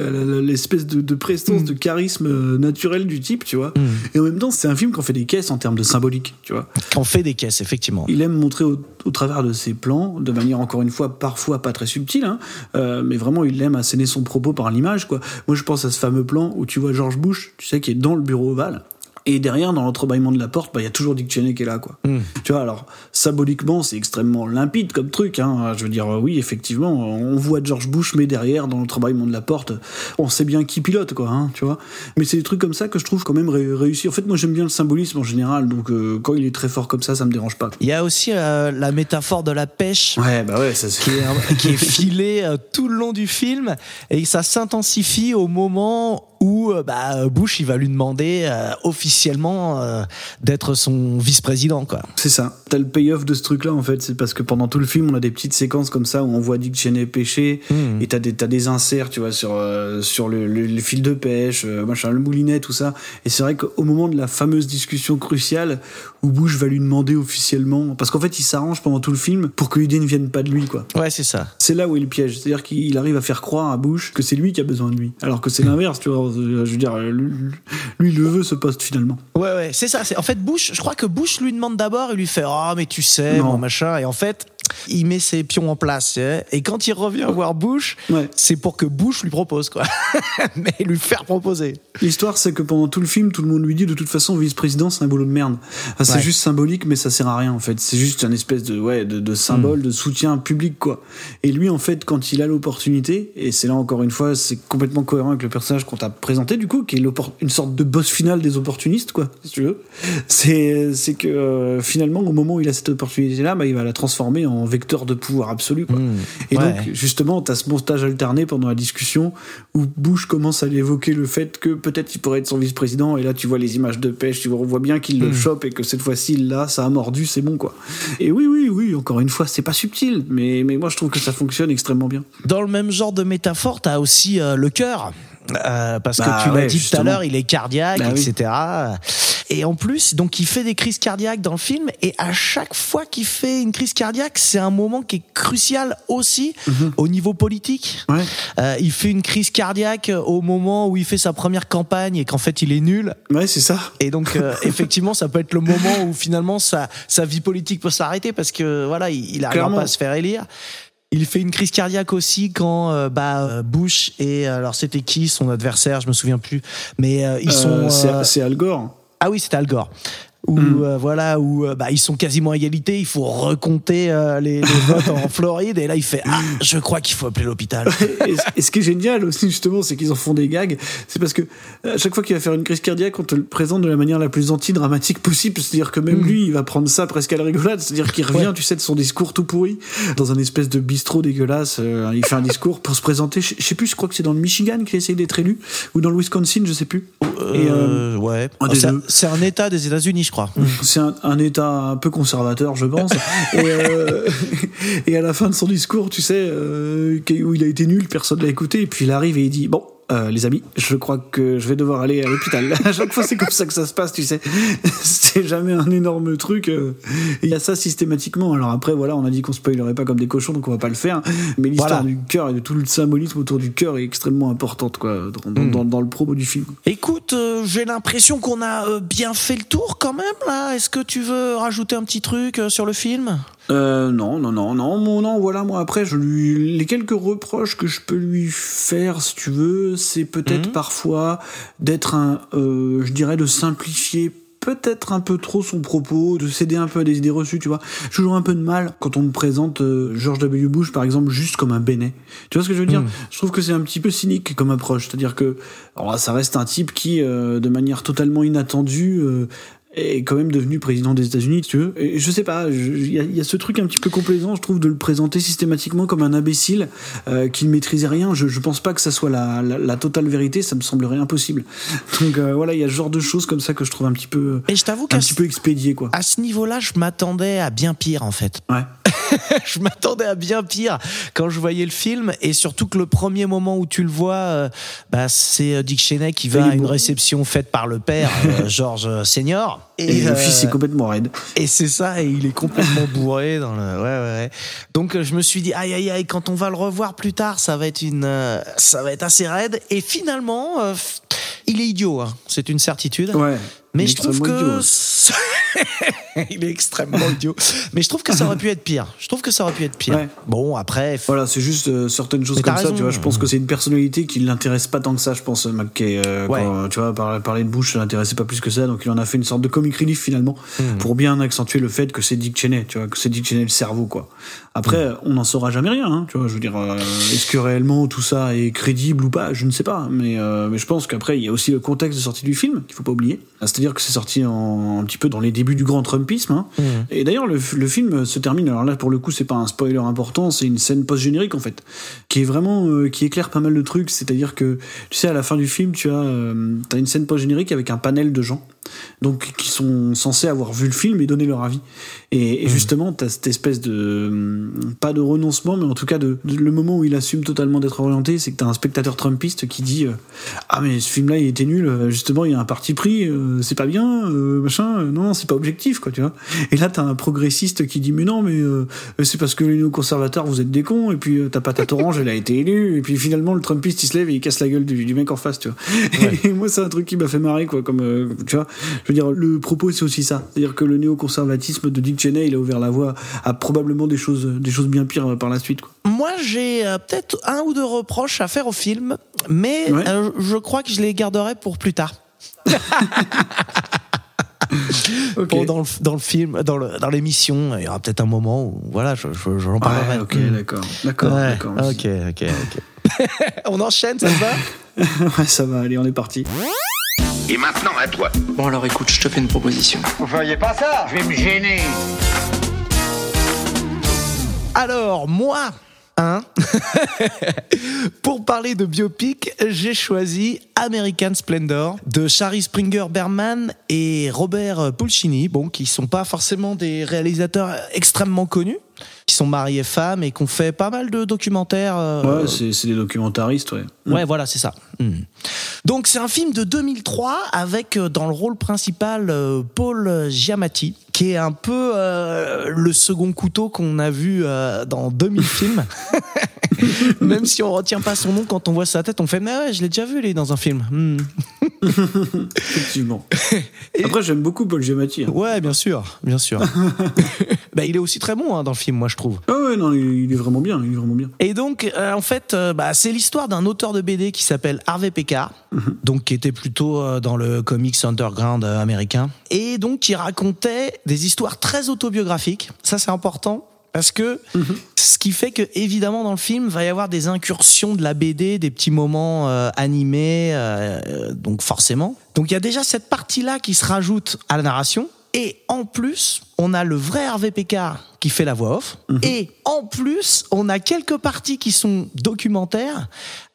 l'espèce de, de prestance,
Mm.
de charisme naturel du type, tu vois. Et en même temps, c'est un film qui en fait des caisses en termes de symbolique, tu vois.
On fait des caisses, effectivement.
Il aime montrer au, travers de ses plans, de manière encore une fois parfois pas très subtile, hein, euh, mais vraiment il aime asséner son propos par l'image. quoi. Moi je pense à ce fameux plan où tu vois George Bush, tu sais, qui est dans le bureau ovale. Et derrière, dans l'entrebâillement de la porte, bah, il y a toujours Dick Cheney qui est là, quoi. Tu vois, alors, symboliquement, c'est extrêmement limpide comme truc, hein. Je veux dire, oui, effectivement, on voit George Bush, mais derrière, dans l'entrebâillement de la porte, on sait bien qui pilote, quoi, hein, tu vois. Mais c'est des trucs comme ça que je trouve quand même ré- réussi. En fait, moi, j'aime bien le symbolisme en général, donc, euh, quand il est très fort comme ça, ça me dérange pas.
Il y a aussi euh, la métaphore de la pêche.
Ouais, bah ouais, ça
qui est, qui est filé euh, tout le long du film et ça s'intensifie au moment où euh, bah, Bush il va lui demander euh, officiellement euh, d'être son vice-président quoi.
C'est ça. T'as le payoff de ce truc-là, en fait. C'est parce que pendant tout le film, on a des petites séquences comme ça où on voit Dick Cheney pêcher
Mhm.
et t'as des, t'as des inserts, tu vois, sur, euh, sur le, le, le fil de pêche, machin, le moulinet, tout ça. Et c'est vrai qu'au moment de la fameuse discussion cruciale où Bush va lui demander officiellement, parce qu'en fait, il s'arrange pendant tout le film pour que l'idée ne vienne pas de lui, quoi.
Ouais c'est ça.
C'est là où il piège. C'est-à-dire qu'il arrive à faire croire à Bush que c'est lui qui a besoin de lui. Alors que c'est l'inverse, tu vois. Je veux dire, lui, lui, il le veut, ce poste, finalement.
Ouais ouais c'est ça. En fait Bush. Je crois que Bush lui demande d'abord il lui fait ah mais tu sais mon machin et en fait il met ses pions en place et quand il revient voir Bush
Ouais.
c'est pour que Bush lui propose quoi mais lui faire proposer.
L'histoire, c'est que pendant tout le film, tout le monde lui dit de toute façon, vice-président, c'est un boulot de merde. Enfin, c'est
Ouais.
juste symbolique, mais ça sert à rien en fait. C'est juste un espèce de ouais de, de
Hmm.
symbole, de soutien public quoi. Et lui, en fait, quand il a l'opportunité, et c'est là encore une fois, c'est complètement cohérent avec le personnage qu'on t'a présenté du coup, qui est une sorte de boss final des opportunistes quoi, si tu veux. C'est c'est que euh, finalement, au moment où il a cette opportunité-là, bah, il va la transformer en vecteur de pouvoir absolu quoi.
Hmm.
Et
Ouais.
donc, justement, t'as ce montage alterné pendant la discussion où Bush commence à évoquer le fait que peut-être il pourrait être son vice-président. Et là, tu vois les images de pêche, tu vois, on voit bien qu'il le chope et que cette fois-ci, là, ça a mordu, c'est bon, quoi. Et oui, oui, oui, encore une fois, c'est pas subtil, mais, mais moi, je trouve que ça fonctionne extrêmement bien.
Dans le même genre de métaphore, t'as aussi euh, le cœur. Euh, parce
Bah
que tu l'as
ouais,
dit tout à l'heure, il est cardiaque,
Bah oui.
Et en plus, donc il fait des crises cardiaques dans le film, et à chaque fois qu'il fait une crise cardiaque, c'est un moment qui est crucial aussi au niveau politique.
Mhm. Ouais.
Euh, il fait une crise cardiaque au moment où il fait sa première campagne et qu'en fait il est nul.
Ouais, c'est ça.
Et donc euh, effectivement, ça peut être le moment où finalement sa, sa vie politique peut s'arrêter parce que voilà, il, il arrive pas à se faire élire. Il fait une crise cardiaque aussi quand euh, bah, euh, Bush et alors c'était qui son adversaire, je me souviens plus, mais euh, ils sont
Euh,
euh,
c'est Al Gore.
Ah oui c'était Al Gore. Où
Mm.
euh, voilà où euh, bah, ils sont quasiment à égalité, il faut recompter euh, les, les votes en Floride et là il fait ah je crois qu'il faut appeler l'hôpital.
et, et ce qui est génial aussi justement, c'est qu'ils en font des gags. C'est parce que à chaque fois qu'il va faire une crise cardiaque, on te le présente de la manière la plus anti-dramatique possible. C'est-à-dire que même lui, il va prendre ça presque à la rigolade. C'est-à-dire qu'il revient, tu sais, de son discours tout pourri dans un espèce de bistrot dégueulasse. Euh, il fait un discours pour se présenter. Je je sais plus, je crois que c'est dans le Michigan qu'il essaye d'être élu ou dans le Wisconsin, je sais plus. Et,
ouais,
des
c'est un État des États-Unis je crois.
c'est un, un état un peu conservateur, je pense. et, euh, et à la fin de son discours, tu sais, euh, où il a été nul, personne l'a écouté, et puis il arrive et il dit Bon, euh, les amis, je crois que je vais devoir aller à l'hôpital. À chaque fois, c'est comme ça que ça se passe, tu sais. C'est jamais un énorme truc. euh, Il y a ça systématiquement. Alors après, voilà, on a dit qu'on spoilerait pas comme des cochons, donc on va pas le faire. Mais l'histoire
Voilà.
du cœur et de tout le symbolisme autour du cœur est extrêmement importante, quoi, dans, dans, dans, dans le promo du film.
Écoute, euh, j'ai l'impression qu'on a euh, bien fait le tour quand même là. Est-ce que tu veux rajouter un petit truc sur le film?
Euh, non, non, non, non, non, voilà, moi après, je lui, les quelques reproches que je peux lui faire, si tu veux, c'est peut-être
Mhm.
parfois d'être un, euh, je dirais, de simplifier peut-être un peu trop son propos, de céder un peu à des idées reçues, tu vois. J'ai toujours un peu de mal quand on me présente euh, George W. Bush, par exemple, juste comme un bénet. Tu vois ce que je veux dire? Je trouve que c'est un petit peu cynique comme approche. C'est-à-dire que alors, ça reste un type qui, euh, de manière totalement inattendue, euh, est quand même devenu président des États-Unis, si tu veux. Et je sais pas, il y, a- il y a ce truc un petit peu complaisant, je trouve, de le présenter systématiquement comme un imbécile euh, qui ne maîtrisait rien. Je, je pense pas que ça soit la, la, la totale vérité, ça me semblerait impossible. Donc euh, voilà, il y a ce genre de choses comme ça que je trouve un petit peu,
Et je t'avoue
un petit peu expédié, quoi.
à ce niveau-là, je m'attendais à bien pire en fait.
Ouais.
je m'attendais à bien pire quand je voyais le film et surtout que le premier moment où tu le vois, euh, bah, c'est euh, Dick Cheney qui va à une réception faite par le père, euh, George Senior.
Et, le
euh,
fils est complètement raide.
Et c'est ça, et il est complètement bourré dans le. Ouais, ouais, ouais. Donc euh, je me suis dit, aïe, aïe, aïe, quand on va le revoir plus tard, ça va être une, euh, ça va être assez raide. Et finalement, euh, il est idiot. hein. C'est une certitude.
Ouais.
Mais je trouve que. il est extrêmement idiot. Mais je trouve que ça aurait pu être pire. Je trouve que ça aurait pu être pire.
Ouais.
Bon, après.
Voilà, c'est juste euh, certaines choses
Mais
comme ça,
raison.
tu vois. Je pense que c'est une personnalité qui l'intéresse pas tant que ça, je pense, McKay. euh,
Ouais.
quand, tu vois, par- parler de Bush, ça l'intéressait pas plus que ça, donc il en a fait une sorte de comic relief finalement,
Hmm.
pour bien accentuer le fait que c'est Dick Cheney, tu vois, que c'est Dick Cheney le cerveau, quoi. Après, on n'en saura jamais rien, hein, tu vois. Je veux dire, euh, est-ce que réellement tout ça est crédible ou pas Je ne sais pas, mais euh, mais je pense qu'après il y a aussi le contexte de sortie du film qu'il faut pas oublier. C'est-à-dire que c'est sorti en, un petit peu dans les débuts du grand Trumpisme. Hein.
Hmm.
Et d'ailleurs, le, le film se termine. Alors là, pour le coup, c'est pas un spoiler important, c'est une scène post-générique en fait, qui est vraiment euh, qui éclaire pas mal de trucs. C'est-à-dire que tu sais, à la fin du film, tu as t'as une scène post-générique avec un panel de gens, donc qui sont censés avoir vu le film et donner leur avis. Et, et justement, t'as cette espèce de hum, pas de renoncement, mais en tout cas de, de- le moment où il assume totalement d'être orienté, c'est que t'as un spectateur trumpiste qui dit euh, ah mais ce film-là il était nul. euh, Justement, il y a un parti pris, euh, c'est pas bien, euh, machin. non, c'est pas objectif, quoi, tu vois. Et là, t'as un progressiste qui dit mais non, mais c'est parce que les néoconservateurs vous êtes des cons. Et puis ta patate orange, elle a été élue. Et puis finalement, le trumpiste il se lève et il casse la gueule du, du mec en face, tu vois. Et moi, c'est un truc qui m'a fait marrer, quoi. Comme tu vois, je veux dire, le propos c'est aussi ça, c'est-à-dire que le néoconservatisme de Dick Cheney, il a ouvert la voie à probablement des choses, des choses bien pires euh, par la suite, quoi.
Moi, j'ai euh, peut-être un ou deux reproches à faire au film, mais
Ouais.
euh, je crois que je les garderai pour plus tard.
Ok.
Pour dans, le, dans le film, dans l'émission, il y aura peut-être un moment où voilà, je, je- j'en parlerai.
Ouais, ok,
Mm.
d'accord, d'accord,
Ouais,
d'accord.
ok, ok, ok. on enchaîne, ça te va?
Ouais, ça va, allez, on est parti.
Et maintenant à toi.
Bon alors écoute, je te fais une proposition.
Vous voyez pas ça? Je vais me gêner.
Alors, moi, hein, pour parler de biopic, j'ai choisi American Splendor de Shari Springer Berman et Robert Pulcini, bon, qui sont pas forcément des réalisateurs extrêmement connus, qui sont mariés femmes et qui ont fait pas mal de documentaires. euh,
Ouais, c'est des documentaristes, ouais.
Ouais, voilà, c'est ça. Hmm. Donc c'est un film de 2003 avec euh, dans le rôle principal euh, Paul Giamatti, qui est un peu euh, le second couteau qu'on a vu euh, dans 2000 films. Même si on retient pas son nom quand on voit sa tête, on fait mais ouais, je l'ai déjà vu lui dans un film. Hmm.
Effectivement. Après, j'aime beaucoup Paul Giamatti. hein.
Ouais, bien sûr, bien sûr. bah, il est aussi très bon hein, dans le film, moi je trouve.
Ah ouais, non, il il est vraiment bien, il est vraiment bien.
Et donc, euh, en fait, euh, bah, c'est l'histoire d'un auteur de BD qui s'appelle Harvey Pekar, donc qui était plutôt euh, dans le comics underground américain, et donc qui racontait des histoires très autobiographiques. Ça, c'est important. Parce que ce qui fait que évidemment dans le film va y avoir des incursions de la BD, des petits moments euh, animés, euh, euh, donc forcément. Donc il y a déjà cette partie-là qui se rajoute à la narration. Et en plus, on a le vrai Hervé Pécard qui fait la voix off. Et en plus, on a quelques parties qui sont documentaires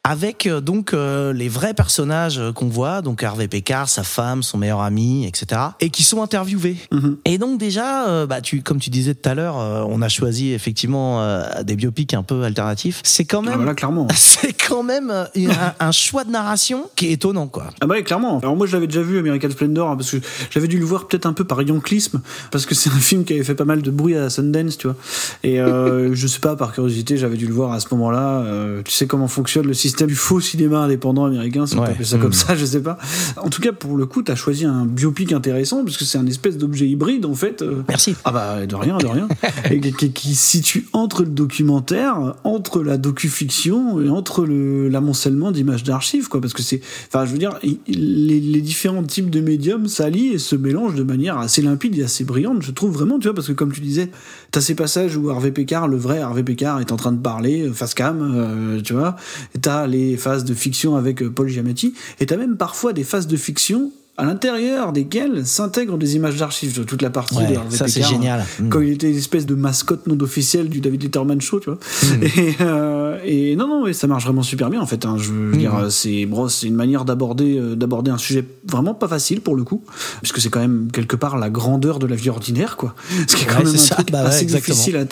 avec euh, donc euh, les vrais personnages euh, qu'on voit, donc Hervé Pécard, sa femme, son meilleur ami, etc. Et qui sont interviewés. Et donc déjà, euh, bah, tu, comme tu disais tout à l'heure, on a choisi effectivement des biopics un peu alternatifs. C'est quand
Ah
même,
bah là, clairement.
c'est quand même un, un choix de narration qui est étonnant, quoi.
Ah bah ouais, clairement. Alors moi, je l'avais déjà vu American Splendor hein, parce que j'avais dû le voir peut-être un peu par yonclisme parce que c'est un film qui avait fait pas mal de bruit à Sundance, tu vois. Et euh, je sais pas, par curiosité, j'avais dû le voir à ce moment-là. Euh, tu sais comment fonctionne le système du faux cinéma indépendant américain, si on
Ouais.
peut appeler ça comme
Mhm.
ça, je sais pas. En tout cas, pour le coup, t'as choisi un biopic intéressant, parce que c'est un espèce d'objet hybride, en fait. euh,
Merci.
ah bah de rien, de rien. et qui, qui- qui se situe entre le documentaire, entre la docu-fiction et entre le l'amoncellement d'images d'archives, quoi. Parce que c'est, enfin, je veux dire, les, les différents types de médiums s'allient et se mélangent de manière assez limpide et assez brillante, je trouve vraiment, tu vois, parce que comme tu disais, t'as ces passages où Harvey Pekar, le vrai Harvey Pekar, est en train de parler euh, face cam, euh, tu vois, t'as les phases de fiction avec euh, Paul Giamatti, et t'as même parfois des phases de fiction à l'intérieur desquelles s'intègrent des images d'archives, vois, toute la partie
Ouais,
de
ça, c'est génial.
Quand il était une espèce de mascotte non officielle du David Letterman Show, tu vois.
Mm.
Et, euh, et non, non, mais ça marche vraiment super bien en fait. hein. Je veux dire, c'est bon, c'est une manière d'aborder euh, d'aborder un sujet vraiment pas facile pour le coup, puisque c'est quand même quelque part la grandeur de la vie ordinaire, quoi. Ce qui est quand
Ouais,
même un
ça.
truc
Bah
assez difficile à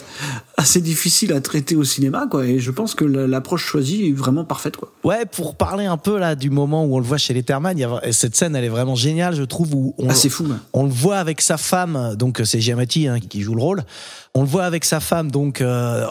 assez difficile à traiter au cinéma, quoi. Et je pense que la- l'approche choisie est vraiment parfaite, quoi.
Ouais, pour parler un peu là du moment où on le voit chez Letterman, il y a, cette scène, elle est vraiment géniale, je trouve, où on,
Ah, c'est fou. ouais.
on le voit avec sa femme, donc c'est Giamatti hein, qui joue le rôle. On le voit avec sa femme donc euh,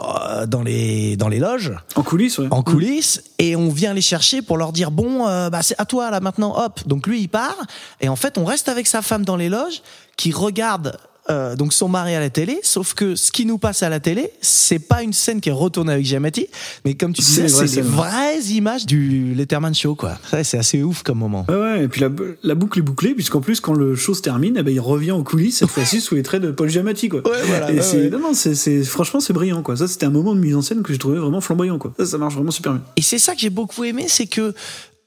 dans les dans les loges,
En coulisses, ouais.
en coulisses, et on vient les chercher pour leur dire bon, euh, bah c'est à toi là maintenant, hop. Donc lui il part, et en fait on reste avec sa femme dans les loges, qui regarde. Euh, donc son mari à la télé, sauf que ce qui nous passe à la télé, c'est pas une scène qui est retournée avec Giamatti, mais comme tu disais, c'est les vraies images du Letterman Show, quoi. C'est assez ouf comme moment.
Ouais, ouais, et puis la, la boucle est bouclée, puisqu'en plus, quand le show se termine, eh ben, il revient en coulisses, cette fois-ci sous les traits de Paul Giamatti, quoi.
Ouais, voilà,
Et
ouais,
c'est,
ouais.
non, non, c'est, c'est, franchement, c'est brillant, quoi. Ça, c'était un moment de mise en scène que j'ai trouvé vraiment flamboyant, quoi. Ça, ça marche vraiment super bien.
Et c'est ça que j'ai beaucoup aimé, c'est que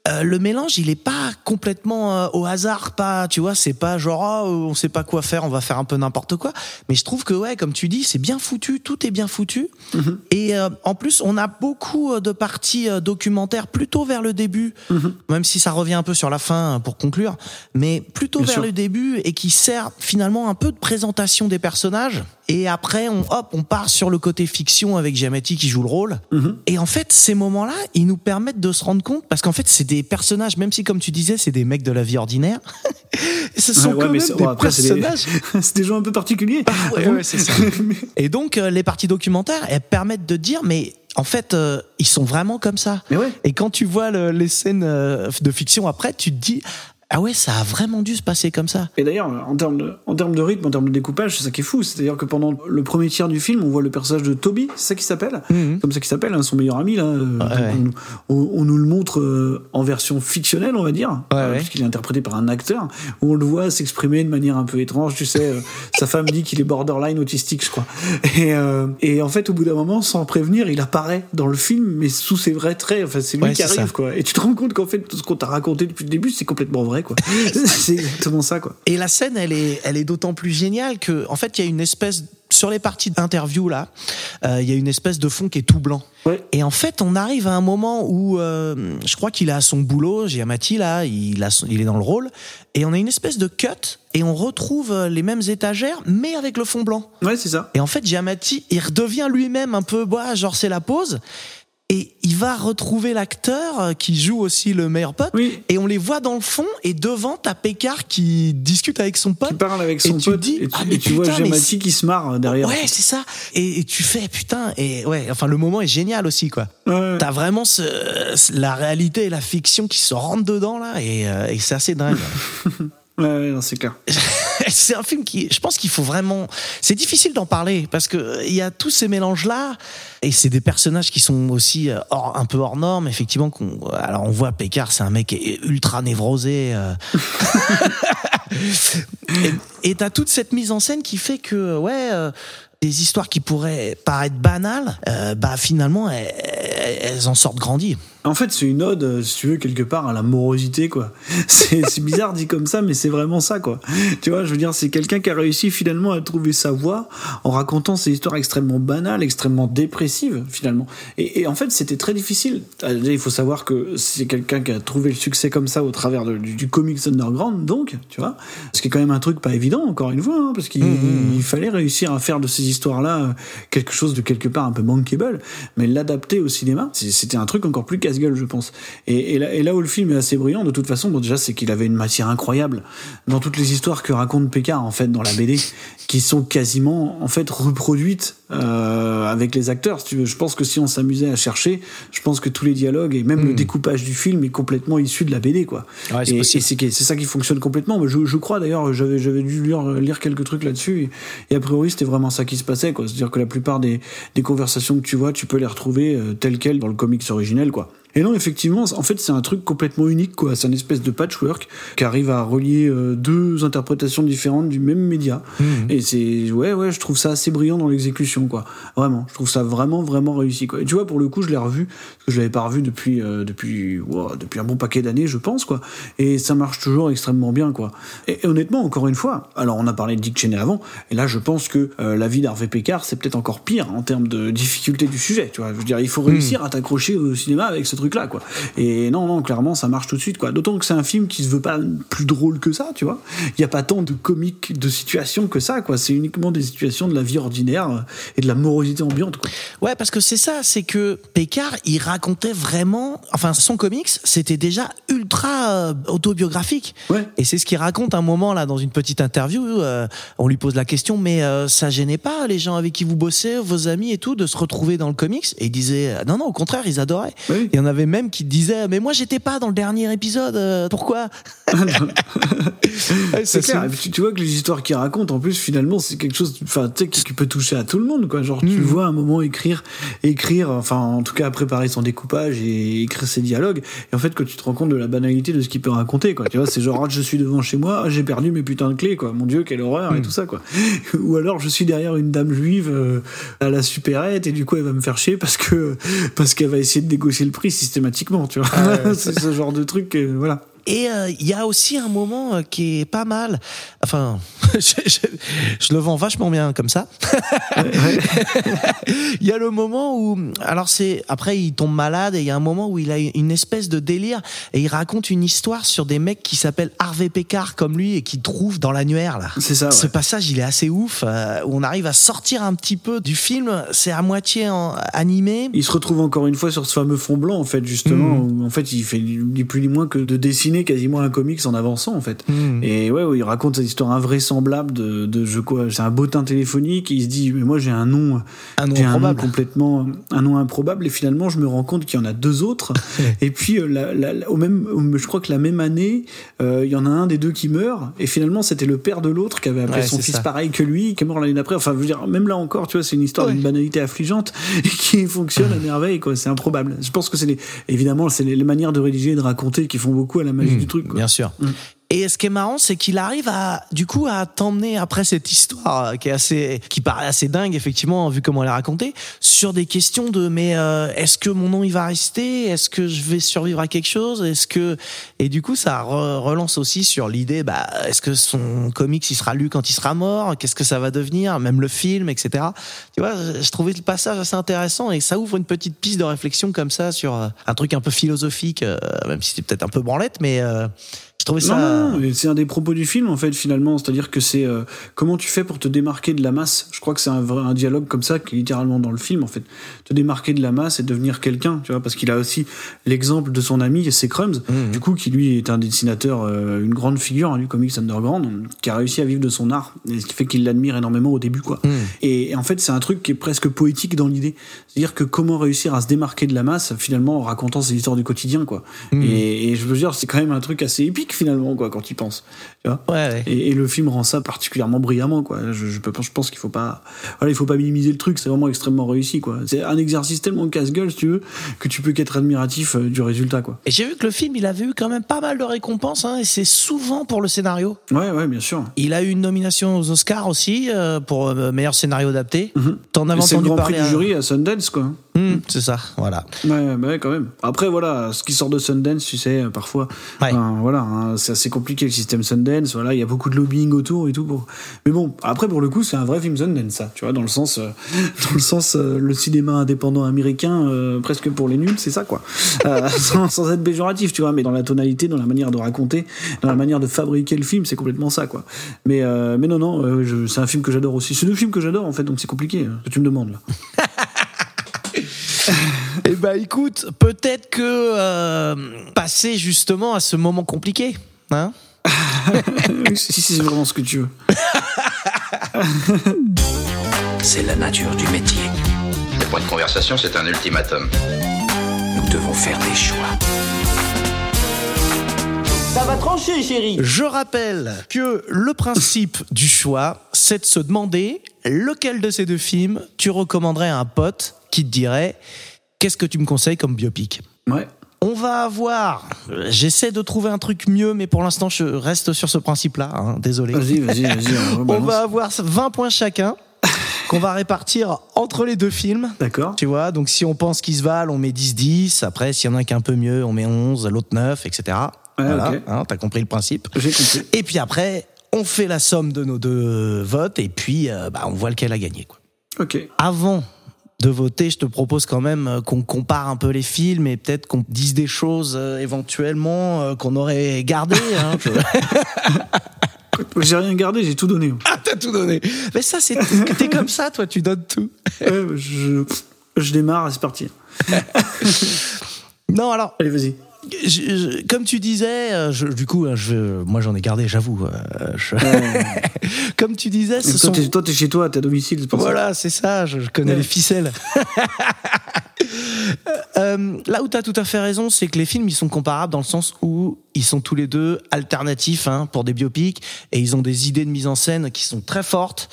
euh, le mélange, il est pas complètement euh, au hasard, pas, tu vois, c'est pas genre ah, euh, on sait pas quoi faire, on va faire un peu n'importe quoi. Mais je trouve que ouais, comme tu dis, c'est bien foutu, tout est bien foutu. Et euh, en plus, on a beaucoup euh, de parties documentaires plutôt vers le début, même si ça revient un peu sur la fin euh, pour conclure, mais plutôt
Bien
vers
sûr.
le début et qui sert finalement un peu de présentation des personnages. Et après, on hop, on part sur le côté fiction avec Giamatti qui joue le rôle. Et en fait, ces moments-là, ils nous permettent de se rendre compte, parce qu'en fait, c'est des personnages, même si comme tu disais, c'est des mecs de la vie ordinaire, ce sont
Ouais,
quand même des
c'est
personnages.
c'est des gens un peu particuliers.
Ça. Et donc, euh, les parties documentaires, elles permettent de dire, mais en fait, euh, ils sont vraiment comme ça.
Mais ouais.
Et quand tu vois le- les scènes euh, de fiction après, tu te dis, ah ouais, ça a vraiment dû se passer comme ça.
Et d'ailleurs, en termes de, en termes de rythme, en termes de découpage, c'est ça qui est fou. C'est-à-dire que pendant le premier tiers du film, on voit le personnage de Toby, c'est ça qui s'appelle,
Mhm.
comme ça qui s'appelle, hein, son meilleur ami là. euh,
ouais.
on, on- on nous le montre euh, en version fictionnelle, on va dire,
Ouais,
euh,
ouais.
puisqu'il est interprété par un acteur, où on le voit s'exprimer de manière un peu étrange. Tu sais, euh, sa femme dit qu'il est borderline autistique, je crois. Et, euh, et en fait, au bout d'un moment, sans prévenir, il apparaît dans le film, mais sous ses vrais traits. Enfin, c'est lui qui arrive,
ça.
quoi. Et tu te rends compte qu'en fait, tout ce qu'on t'a raconté depuis le début, c'est complètement vrai, quoi. c'est exactement ça, quoi.
Et la scène, elle est, elle est d'autant plus géniale que, en fait, il y a une espèce sur les parties d'interview là, euh, il y a une espèce de fond qui est tout blanc.
Ouais.
Et en fait, on arrive à un moment où euh, je crois qu'il est à son boulot, Giamatti là, il, a son- il est dans le rôle, et on a une espèce de cut et on retrouve euh, les mêmes étagères, mais avec le fond blanc.
Ouais, c'est ça.
Et en fait, Giamatti, il redevient lui-même un peu, bah, genre c'est la pause. Et il va retrouver l'acteur euh, qui joue aussi le meilleur pote.
Oui.
Et on les voit dans le fond. Et devant, t'as Pécard qui discute avec son pote.
qui parle avec son pote
dis,
et tu,
ah, mais
et tu vois
putain,
Giamatti qui se marre derrière.
Ouais, c'est ça. Et, et tu fais, putain, et ouais, enfin, le moment est génial aussi, quoi.
Ouais.
T'as vraiment ce, la réalité et la fiction qui se rentrent dedans, là, et, euh, et c'est assez dingue.
Ouais, ouais, non, c'est clair.
c'est un film qui, je pense qu'il faut vraiment. C'est difficile d'en parler parce que euh, il y a tous ces mélanges là et c'est des personnages qui sont aussi euh, hors, un peu hors normes. Effectivement, qu'on- alors on voit Pécard, c'est un mec ultra névrosé. euh. et et t'as toute cette mise en scène qui fait que ouais. euh, des histoires qui pourraient paraître banales, euh, bah finalement elles, elles en sortent grandies.
En fait, c'est une ode, euh, si tu veux, quelque part à la morosité, quoi. C'est bizarre dit comme ça, mais c'est vraiment ça, quoi. Tu vois, je veux dire, c'est quelqu'un qui a réussi finalement à trouver sa voie en racontant ces histoires extrêmement banales, extrêmement dépressives, finalement. Et, et en fait, c'était très difficile. Déjà, Il faut savoir que c'est quelqu'un qui a trouvé le succès comme ça au travers de- du, du comics underground, donc, tu vois. Ce qui est quand même un truc pas évident, encore une fois, hein, parce qu'il il fallait réussir à faire de ces histoires-là euh, quelque chose de quelque part un peu bankable, mais l'adapter au cinéma, c'était un truc encore plus casse casse-gueule, je pense. Et, et, là, et là où le film est assez brillant, de toute façon, bon, déjà, c'est qu'il avait une matière incroyable dans toutes les histoires que raconte Pécard, en fait, dans la BD, qui sont quasiment, en fait, reproduites euh, avec les acteurs. Si tu veux. Je pense que si on s'amusait à chercher, je pense que tous les dialogues et même le découpage du film est complètement issu de la BD, quoi.
Ouais, c'est
et c'est ça qui fonctionne complètement. Mais Je, je crois d'ailleurs, j'avais dû lire, lire quelques trucs là-dessus, et, et a priori c'était vraiment ça qui se passait, quoi. C'est-à-dire que la plupart des, des conversations que tu vois, tu peux les retrouver euh, telles quelles dans le comics originel, quoi. Et non, effectivement, en fait, c'est un truc complètement unique, quoi. C'est une espèce de patchwork qui arrive à relier euh, deux interprétations différentes du même média. Et c'est, ouais, ouais, je trouve ça assez brillant dans l'exécution, quoi. Vraiment, je trouve ça vraiment, vraiment réussi, quoi. Et tu vois, pour le coup, je l'ai revu, parce que je l'avais pas revu depuis, euh, depuis, wow, depuis un bon paquet d'années, je pense, quoi. Et ça marche toujours extrêmement bien, quoi. Et, et honnêtement, encore une fois, alors on a parlé de Dick Cheney avant, et là, je pense que euh, la vie d'Harvey Pekar, c'est peut-être encore pire en termes de difficulté du sujet, tu vois. Je veux dire, il faut réussir à t'accrocher au cinéma avec ce truc-là, quoi. Et non, non, clairement, ça marche tout de suite, quoi. D'autant que c'est un film qui se veut pas plus drôle que ça, tu vois. Il y a pas tant de comiques de situations que ça, quoi. C'est uniquement des situations de la vie ordinaire euh, et de la morosité ambiante, quoi.
Ouais, parce que c'est ça, c'est que Pécard, il racontait vraiment, enfin, son comics, c'était déjà ultra euh, autobiographique.
Ouais.
Et c'est ce qu'il raconte un moment là dans une petite interview. euh, on lui pose la question, mais euh, ça gênait pas les gens avec qui vous bossez, vos amis et tout, de se retrouver dans le comics? Et il disait, non, non, au contraire, ils adoraient.
Oui.
Il y en avait même qui disaient, mais moi j'étais pas dans le dernier épisode, euh, pourquoi Ouais,
C'est clair. Tu, tu vois que les histoires qu'il raconte, en plus, finalement, c'est quelque chose, enfin, tu sais, qui, qui peut toucher à tout le monde, quoi. Genre, tu le vois à un moment écrire, écrire, enfin, en tout cas, préparer son découpage et écrire ses dialogues. Et en fait, que tu te rends compte de la banalité de ce qu'il peut raconter, quoi. Tu vois, c'est genre, ah, je suis devant chez moi, j'ai perdu mes putains de clés, quoi. Mon dieu, quelle horreur, et tout ça, quoi. Ou alors, je suis derrière une dame juive euh, à la supérette, et du coup, elle va me faire chier parce que, parce qu'elle va essayer de négocier le prix systématiquement, tu vois. c'est ce genre de truc, euh, voilà.
Et euh, il y a aussi un moment euh, qui est pas mal. Enfin, je, je- je le vends vachement bien comme ça. Il y a le moment où, alors c'est après il tombe malade et il y a un moment où il a une espèce de délire et il raconte une histoire sur des mecs qui s'appellent Harvey Pekar comme lui et qui trouvent dans l'annuaire là.
C'est ça, ouais.
Ce passage il est assez ouf euh, où on arrive à sortir un petit peu du film. C'est à moitié en, animé.
Il se retrouve encore une fois sur ce fameux fond blanc, en fait, justement, où en fait il fait ni plus ni moins que de dessiner quasiment un comics en avançant, en fait. Et ouais, ouais, il raconte cette histoire invraisemblable de, de je quoi, c'est un bottin téléphonique. Il se dit, mais moi j'ai un nom,
Un nom
j'ai un nom
improbable.
complètement, un nom improbable. Et finalement, je me rends compte qu'il y en a deux autres. et puis, euh, la, la- la- au même, je crois que la même année, euh, il y en a un des deux qui meurt. Et finalement, c'était le père de l'autre qui avait appelé
Ouais,
son fils
ça.
pareil que lui, qui est mort l'année d'après. Enfin, je veux dire, même là encore, tu vois, c'est une histoire
Ouais.
d'une banalité affligeante et qui fonctionne à merveille, quoi. C'est improbable. Je pense que c'est les, évidemment, c'est les, les manières de rédiger et de raconter qui font beaucoup à la magie du truc, quoi.
Bien sûr. Et ce qui est marrant, c'est qu'il arrive à, du coup, à t'emmener après cette histoire euh, qui est assez, qui paraît assez dingue, effectivement, vu comment elle est racontée, sur des questions de, mais euh, est-ce que mon nom il va rester? Est-ce que je vais survivre à quelque chose? Est-ce que et du coup, ça re- relance aussi sur l'idée, bah, est-ce que son comics il sera lu quand il sera mort? Qu'est-ce que ça va devenir? Même le film, etc. Tu vois, je trouvais le passage assez intéressant et ça ouvre une petite piste de réflexion comme ça sur euh, un truc un peu philosophique, euh, même si c'est peut-être un peu branlette, mais euh, je trouvais ça.
Non, c'est un des propos du film en fait finalement, c'est-à-dire que c'est euh, comment tu fais pour te démarquer de la masse? Je crois que c'est un, vrai- un dialogue comme ça qui est littéralement dans le film en fait. Te démarquer de la masse et devenir quelqu'un, tu vois, parce qu'il a aussi l'exemple de son ami, c'est Crumbs, du coup qui lui est un dessinateur, euh, une grande figure hein, du comics underground, qui a réussi à vivre de son art, et ce qui fait qu'il l'admire énormément au début quoi. Et, et en fait c'est un truc qui est presque poétique dans l'idée, c'est-à-dire que comment réussir à se démarquer de la masse finalement en racontant ses histoires du quotidien quoi. Et, et je veux dire c'est quand même un truc assez épique finalement quoi quand tu y penses. Tu vois
Ouais, ouais.
et, et le film rend ça particulièrement brillamment quoi. Je, je, peux, je pense qu'il faut pas voilà il faut pas minimiser le truc c'est vraiment extrêmement réussi quoi. C'est un exercice tellement casse-gueule si tu veux que tu peux qu'être admiratif euh, du résultat quoi.
Et j'ai vu que le film, il avait eu quand même pas mal de récompenses, hein, et c'est souvent pour le scénario.
Ouais ouais bien sûr.
Il a eu une nomination aux Oscars aussi euh, pour euh, meilleur scénario adapté. T'en avais
C'est le
entendu
grand prix du jury à Sundance quoi.
Hmm, c'est ça, voilà.
Ouais, bah ouais, quand même. Après, voilà, ce qui sort de Sundance, tu sais, euh, parfois,
Ouais.
voilà, hein, c'est assez compliqué le système Sundance. Voilà, il y a beaucoup de lobbying autour et tout. Pour... Mais bon, après, pour le coup, c'est un vrai film Sundance, ça. Tu vois, dans le sens, euh, dans le sens, euh, le cinéma indépendant américain, euh, presque pour les nuls, c'est ça, quoi. Sans, sans être péjoratif, tu vois, mais dans la tonalité, dans la manière de raconter, dans la manière de fabriquer le film, c'est complètement ça, quoi. Mais, mais non, non, c'est un film que j'adore aussi. C'est deux films que j'adore, en fait, donc c'est compliqué, que tu me demandes là.
Eh ben écoute, peut-être que euh, passer justement à ce moment compliqué, hein?
Si si, c'est vraiment ce que tu veux.
C'est la nature du métier.
Le point de conversation, c'est un ultimatum.
Nous devons faire des choix.
Ça va trancher, chérie.
Je rappelle que le principe du choix, c'est de se demander lequel de ces deux films tu recommanderais à un pote qui te dirait qu'est-ce que tu me conseilles comme biopic.
Ouais.
On va avoir, j'essaie de trouver un truc mieux, mais pour l'instant je reste sur ce principe-là, hein, désolé.
Vas-y, vas-y, vas-y.
On va avoir 20 points chacun qu'on va répartir entre les deux films.
D'accord.
Tu vois, donc si on pense qu'ils se valent, on met 10-10. Après, s'il y en a un qui est un peu mieux, on met 11, l'autre 9, etc.
Ouais,
voilà,
ok.
hein, t'as compris le principe.
J'ai compris.
Et puis après, on fait la somme de nos deux votes et puis euh, bah, on voit lequel a gagné. Quoi.
Ok.
Avant de voter, je te propose quand même euh, qu'on compare un peu les films et peut-être qu'on dise des choses euh, éventuellement euh, qu'on aurait gardées. Hein,
J'ai rien gardé, j'ai tout donné.
ah, t'as tout donné. Mais ça, c'est t'es comme ça, toi, tu donnes tout.
Ouais, je, je démarre c'est parti.
Non, alors,
Allez, vas-y.
Je- je- comme tu disais, euh, je- du coup, je, moi j'en ai gardé, j'avoue. euh, comme tu disais, ce
Toi,
sont...
toi, t'es chez toi, t'es à domicile, pour.
Voilà, c'est ça, je, connais
Ouais.
les ficelles. Euh, là où tu as tout à fait raison, c'est que les films, ils sont comparables dans le sens où ils sont tous les deux alternatifs hein, pour des biopics et ils ont des idées de mise en scène qui sont très fortes.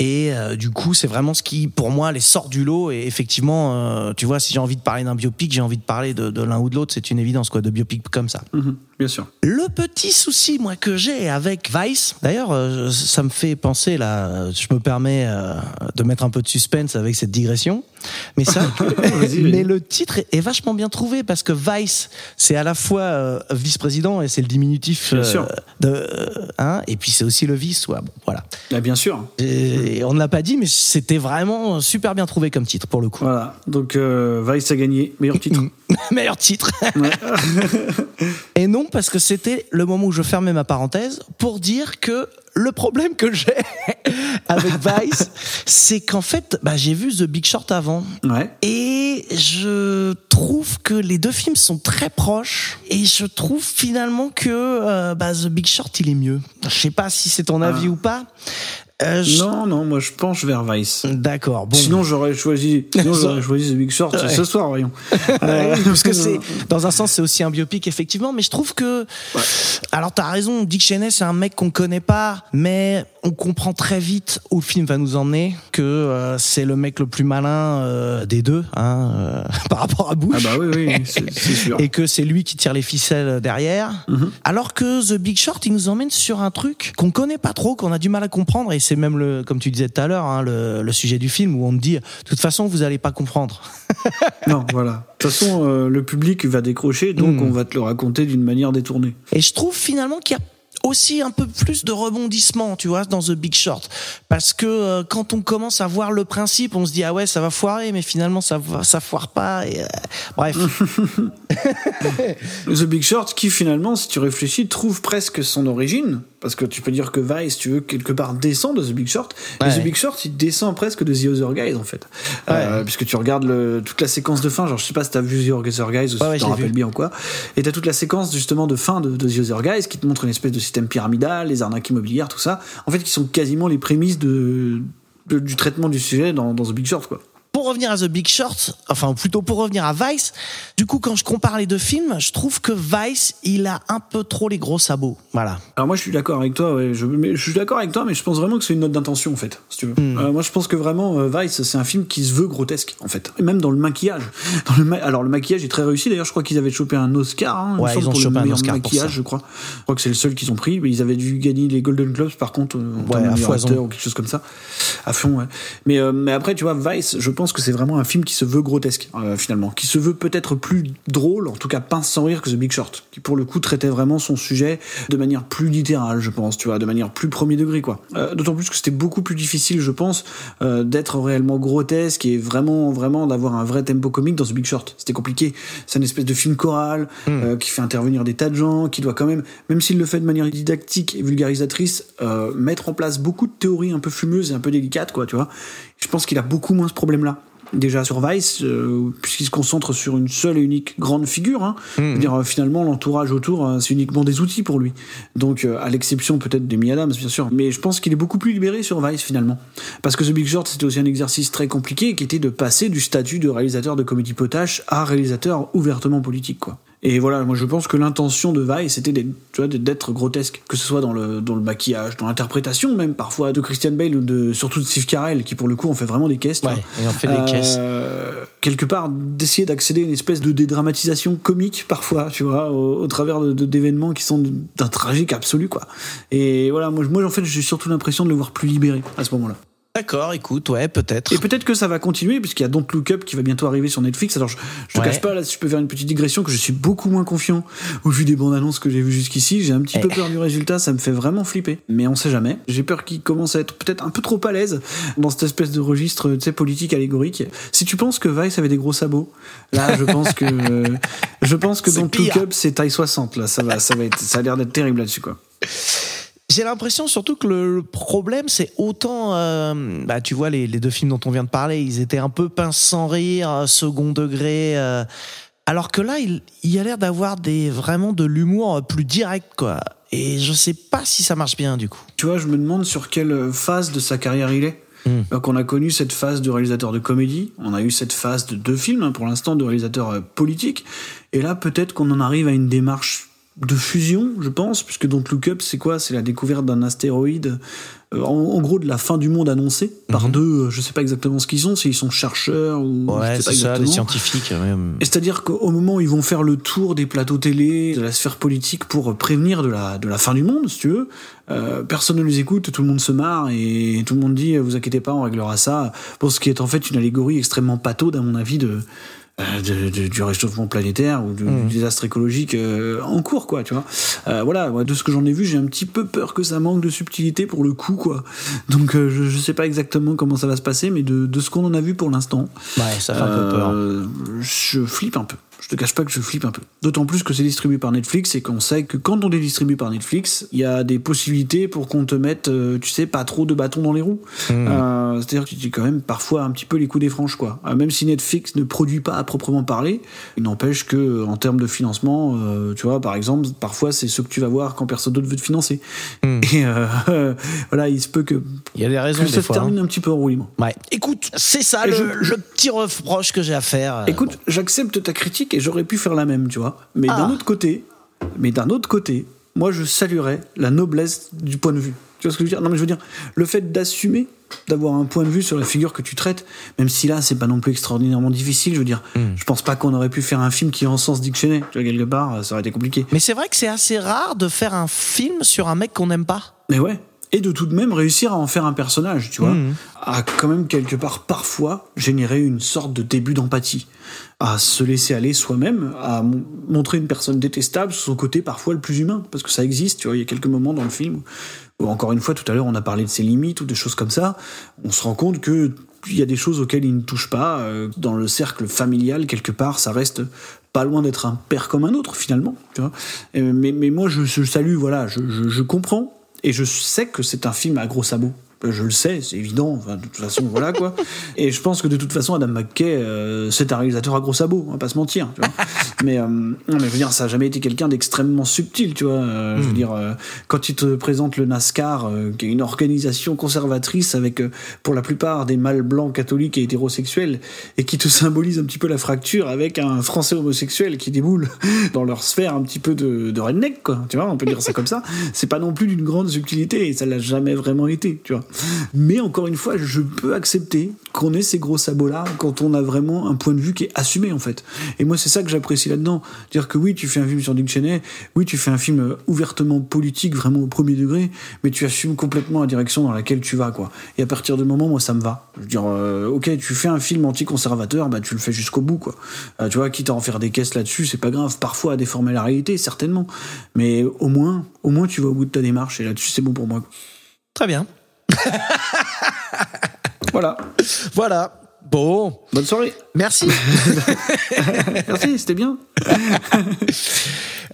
Et euh, du coup, c'est vraiment ce qui, pour moi, les sort du lot. Et effectivement, euh, tu vois, si j'ai envie de parler d'un biopic, j'ai envie de parler de, de l'un ou de l'autre. C'est une évidence, quoi, de biopic comme ça.
Mhm, bien sûr.
Le petit souci, moi, que j'ai avec Vice, d'ailleurs, euh, ça me fait penser, là, euh, je me permets euh, de mettre un peu de suspense avec cette digression, mais ça, mais le titre est- vachement bien trouvé parce que Vice, c'est à la fois euh, vice-président et c'est le diminutif
sûr.
de, euh, hein, et puis c'est aussi le vice, ouais, bon, voilà.
Ah, bien sûr.
Et on ne l'a pas dit, mais c'était vraiment super bien trouvé comme titre pour le coup.
Voilà. Donc, euh, Vice a gagné. Meilleur titre.
Meilleur titre. Et non, parce que c'était le moment où je fermais ma parenthèse pour dire que le problème que j'ai avec Vice, c'est qu'en fait, bah, j'ai vu The Big Short avant.
ouais.
Et je trouve que les deux films sont très proches. Et je trouve finalement que euh, bah, The Big Short, il est mieux. Je sais pas si c'est ton avis ou pas. Euh, je-
Non, non, moi je penche vers Vice.
D'accord. Bon.
Sinon j'aurais choisi, sinon j'aurais choisi The Big Short
Ouais.
ce soir, voyons.
Parce que c'est dans un sens c'est aussi un biopic effectivement mais je trouve que alors t'as raison Dick Cheney c'est un mec qu'on connaît pas mais on comprend très vite où le film va nous emmener que euh, c'est le mec le plus malin euh, des deux hein, euh, par rapport à Bush
Ah bah oui, oui, c'est c'est sûr.
et que c'est lui qui tire les ficelles derrière.
Mhm.
Alors que The Big Short, il nous emmène sur un truc qu'on connaît pas trop, qu'on a du mal à comprendre, et c'est même le, comme tu disais tout à l'heure, hein, le, le sujet du film où on te dit, de toute façon, vous allez pas comprendre.
Non, voilà. De toute façon, le public va décrocher, donc
Mm.
on va te le raconter d'une manière détournée.
Et je trouve finalement qu'il y a aussi un peu plus de rebondissement, tu vois, dans The Big Short. Parce que euh, quand on commence à voir le principe, on se dit, ah ouais, ça va foirer, mais finalement, ça, ça foire pas. Et, euh, bref.
The Big Short, qui finalement, si tu réfléchis, trouve presque son origine, parce que tu peux dire que Vice, tu veux, quelque part descend de The Big Short, et
Ouais.
The Big Short, il descend presque de The Other Guys, en fait. Euh, puisque tu regardes le, toute la séquence de fin, genre, je sais pas si t'as vu The Other Guys ou si
Ouais, ouais,
tu t'en rappelles bien ou quoi, et t'as toute la séquence, justement, de fin de, de The Other Guys, qui te montre une espèce de système pyramidal, les arnaques immobilières, tout ça, en fait, qui sont quasiment les prémices de, de- du traitement du sujet dans, dans The Big Short, quoi.
Pour revenir à The Big Short, enfin plutôt pour revenir à Vice, du coup quand je compare les deux films, je trouve que Vice, il a un peu trop les gros sabots. Voilà.
Alors moi je suis d'accord avec toi, ouais. je, mais je suis d'accord avec toi, mais je pense vraiment que c'est une note d'intention en fait, si tu veux.
Hmm.
Euh, moi je pense que vraiment euh, Vice c'est un film qui se veut grotesque en fait, et même dans le maquillage. Dans le ma- Alors le maquillage est très réussi. D'ailleurs je crois qu'ils avaient chopé un Oscar, hein,
Ouais, ils ont
pour
chopé
le
un Oscar pour
maquillage,
ça.
je crois. Je crois que c'est le seul qu'ils ont pris, mais ils avaient dû gagner les Golden Globes par contre euh, termes
à
ou quelque chose comme ça, à fond. Ouais. Mais euh, mais après tu vois Vice, je pense que c'est vraiment un film qui se veut grotesque euh, finalement, qui se veut peut-être plus drôle, en tout cas pince sans rire que The Big Short, qui pour le coup traitait vraiment son sujet de manière plus littérale, je pense, tu vois, de manière plus premier degré quoi. Euh, D'autant plus que c'était beaucoup plus difficile, je pense, euh, d'être réellement grotesque et vraiment vraiment d'avoir un vrai tempo comique dans The Big Short. C'était compliqué. C'est une espèce de film choral euh, qui fait intervenir des tas de gens, qui doit quand même, même s'il le fait de manière didactique et vulgarisatrice, mettre en place beaucoup de théories un peu fumeuses et un peu délicates quoi, tu vois. Je pense qu'il a beaucoup moins ce problème là. déjà sur Vice, euh, puisqu'il se concentre sur une seule et unique grande figure. Hein. Veux dire, euh, finalement, l'entourage autour, euh, c'est uniquement des outils pour lui. Donc, euh, à l'exception peut-être d'Amy Adams, bien sûr. Mais je pense qu'il est beaucoup plus libéré sur Vice, finalement. Parce que The Big Short, c'était aussi un exercice très compliqué, qui était de passer du statut de réalisateur de comédie potache à réalisateur ouvertement politique, quoi. Et voilà, moi je pense que l'intention de Vice c'était d'être, grotesque, que ce soit dans le, dans le maquillage, dans l'interprétation même parfois de Christian Bale ou de surtout de Steve Carell qui pour le coup on fait vraiment des caisses.
Ouais, et on fait des caisses.
Euh, quelque part d'essayer d'accéder à une espèce de dédramatisation comique parfois, tu vois, au, au travers de, de- d'événements qui sont d'un tragique absolu quoi. Et voilà, moi, moi en fait j'ai surtout l'impression de le voir plus libéré à ce moment-là.
D'accord, écoute, ouais, peut-être.
Et peut-être que ça va continuer, puisqu'il y a Don't Look Up qui va bientôt arriver sur Netflix. Alors, je, je te
Ouais.
cache pas, là, si je peux faire une petite digression, que je suis beaucoup moins confiant au vu des bandes annonces que j'ai vues jusqu'ici. J'ai un petit peu
Eh.
peur du résultat, ça me fait vraiment flipper. Mais on sait jamais. J'ai peur qu'il commence à être peut-être un peu trop à l'aise dans cette espèce de registre, tu sais, politique allégorique. Si tu penses que Vice avait des gros sabots, là, je pense que, je pense que Don't
pire.
Look Up, c'est taille 60, là. Ça va, ça va être, ça a l'air d'être terrible là-dessus, quoi.
J'ai l'impression surtout que le problème, c'est autant, euh, bah, tu vois, les, les deux films dont on vient de parler, ils étaient un peu pince sans rire, euh, second degré, euh, alors que là, il, il y a l'air d'avoir des vraiment de l'humour plus direct, quoi. Et je sais pas si ça marche bien du coup.
Tu vois, je me demande sur quelle phase de sa carrière il est.
Hmm.
Donc on a connu cette phase de réalisateur de comédie, on a eu cette phase de deux films hein, pour l'instant de réalisateur politique, et là peut-être qu'on en arrive à une démarche de fusion, je pense, puisque Don't Look Up, c'est quoi? C'est la découverte d'un astéroïde, euh, en, en gros de la fin du monde annoncée par
Mhm.
deux, euh, je sais pas exactement ce qu'ils sont, s'ils sont chercheurs ou
Ouais,
je sais pas
c'est ça, les
exactement.
scientifiques. ouais.
Et C'est-à-dire qu'au moment où ils vont faire le tour des plateaux télé, de la sphère politique pour prévenir de la, de la fin du monde, si tu veux, euh, personne ne les écoute, tout le monde se marre et tout le monde dit vous inquiétez pas, on réglera ça. Pour ce qui est en fait une allégorie extrêmement pataude, à mon avis, de, euh, de- de- du réchauffement planétaire ou du,
Mm.
du désastre écologique euh, en cours, quoi, tu vois. Euh, voilà, de ce que j'en ai vu, j'ai un petit peu peur que ça manque de subtilité pour le coup, quoi. Donc euh, je, je sais pas exactement comment ça va se passer, mais de, de ce qu'on en a vu pour l'instant,
Ouais, ça fait un peu peur.
euh, Je flippe un peu. Je te cache pas que je flippe un peu. D'autant plus que c'est distribué par Netflix et qu'on sait que quand on est distribué par Netflix, il y a des possibilités pour qu'on te mette, euh, tu sais, pas trop de bâtons dans les roues.
Hmm.
Euh, C'est-à-dire que tu dis quand même parfois un petit peu les coups des franches, quoi. Euh, même si Netflix ne produit pas à proprement parler, il n'empêche que en termes de financement, euh, tu vois, par exemple, parfois c'est ce que tu vas voir quand personne d'autre veut te financer.
Hmm.
Et euh, voilà, il se peut que,
Il y a des raisons
que
des
ça se
hein.
termine un petit peu en roulement.
Ouais. Écoute, c'est ça
Et
le,
je-
le petit reproche que j'ai à faire.
Écoute, j'accepte ta critique et j'aurais pu faire la même, tu vois. Mais
Ah.
d'un autre côté, mais d'un autre côté, moi je saluerais la noblesse du point de vue. Tu vois ce que je veux dire? Non, mais je veux dire, le fait d'assumer, d'avoir un point de vue sur la figure que tu traites, même si là c'est pas non plus extraordinairement difficile, je veux dire,
Hmm.
je pense pas qu'on aurait pu faire un film qui encense Dick Cheney. Tu vois, quelque part, ça aurait été compliqué.
Mais c'est vrai que c'est assez rare de faire un film sur un mec qu'on n'aime pas.
Mais ouais. Et de tout de même réussir à en faire un personnage, tu vois,
Mhm.
à quand même quelque part parfois générer une sorte de début d'empathie, à se laisser aller soi-même, à mon- montrer une personne détestable sous son côté parfois le plus humain, parce que ça existe, tu vois, il y a quelques moments dans le film où encore une fois tout à l'heure on a parlé de ses limites ou des choses comme ça, on se rend compte que il y a des choses auxquelles il ne touche pas euh, dans le cercle familial quelque part, ça reste pas loin d'être un père comme un autre finalement, tu vois. Et- mais, mais moi je, je salue, voilà, je, je, je comprends et je sais que c'est un film à gros sabots. Je le sais, c'est évident. Enfin, de toute façon, voilà quoi. Et je pense que de toute façon, Adam McKay, euh, c'est un réalisateur à gros sabots, on va pas se mentir. Tu vois. mais, euh, non, mais je veux dire, ça a jamais été quelqu'un d'extrêmement subtil, tu vois. Euh, Je veux dire, euh, quand il te présente le NASCAR, euh, qui est une organisation conservatrice avec, pour la plupart, des mâles blancs catholiques et hétérosexuels, et qui te symbolise un petit peu la fracture avec un Français homosexuel qui déboule dans leur sphère un petit peu de, de redneck, quoi. Tu vois, on peut dire ça comme ça. C'est pas non plus d'une grande subtilité, et ça l'a jamais vraiment été, tu vois. Mais encore une fois, je peux accepter qu'on ait ces gros sabots-là quand on a vraiment un point de vue qui est assumé, en fait. Et moi, c'est ça que j'apprécie là-dedans. Dire que oui, tu fais un film sur Dick Cheney, oui, tu fais un film ouvertement politique, vraiment au premier degré, mais tu assumes complètement la direction dans laquelle tu vas, quoi. Et à partir du moment, moi, ça me va. Je veux dire, euh, ok, tu fais un film anti-conservateur, bah, tu le fais jusqu'au bout, quoi. Euh, tu vois, quitte à en faire des caisses là-dessus, c'est pas grave. Parfois à déformer la réalité, certainement. Mais au moins, au moins, tu vas au bout de ta démarche, et là-dessus, c'est bon pour moi.
Très bien.
Voilà.
Voilà. Bon.
Bonne soirée.
Merci.
Merci, c'était bien.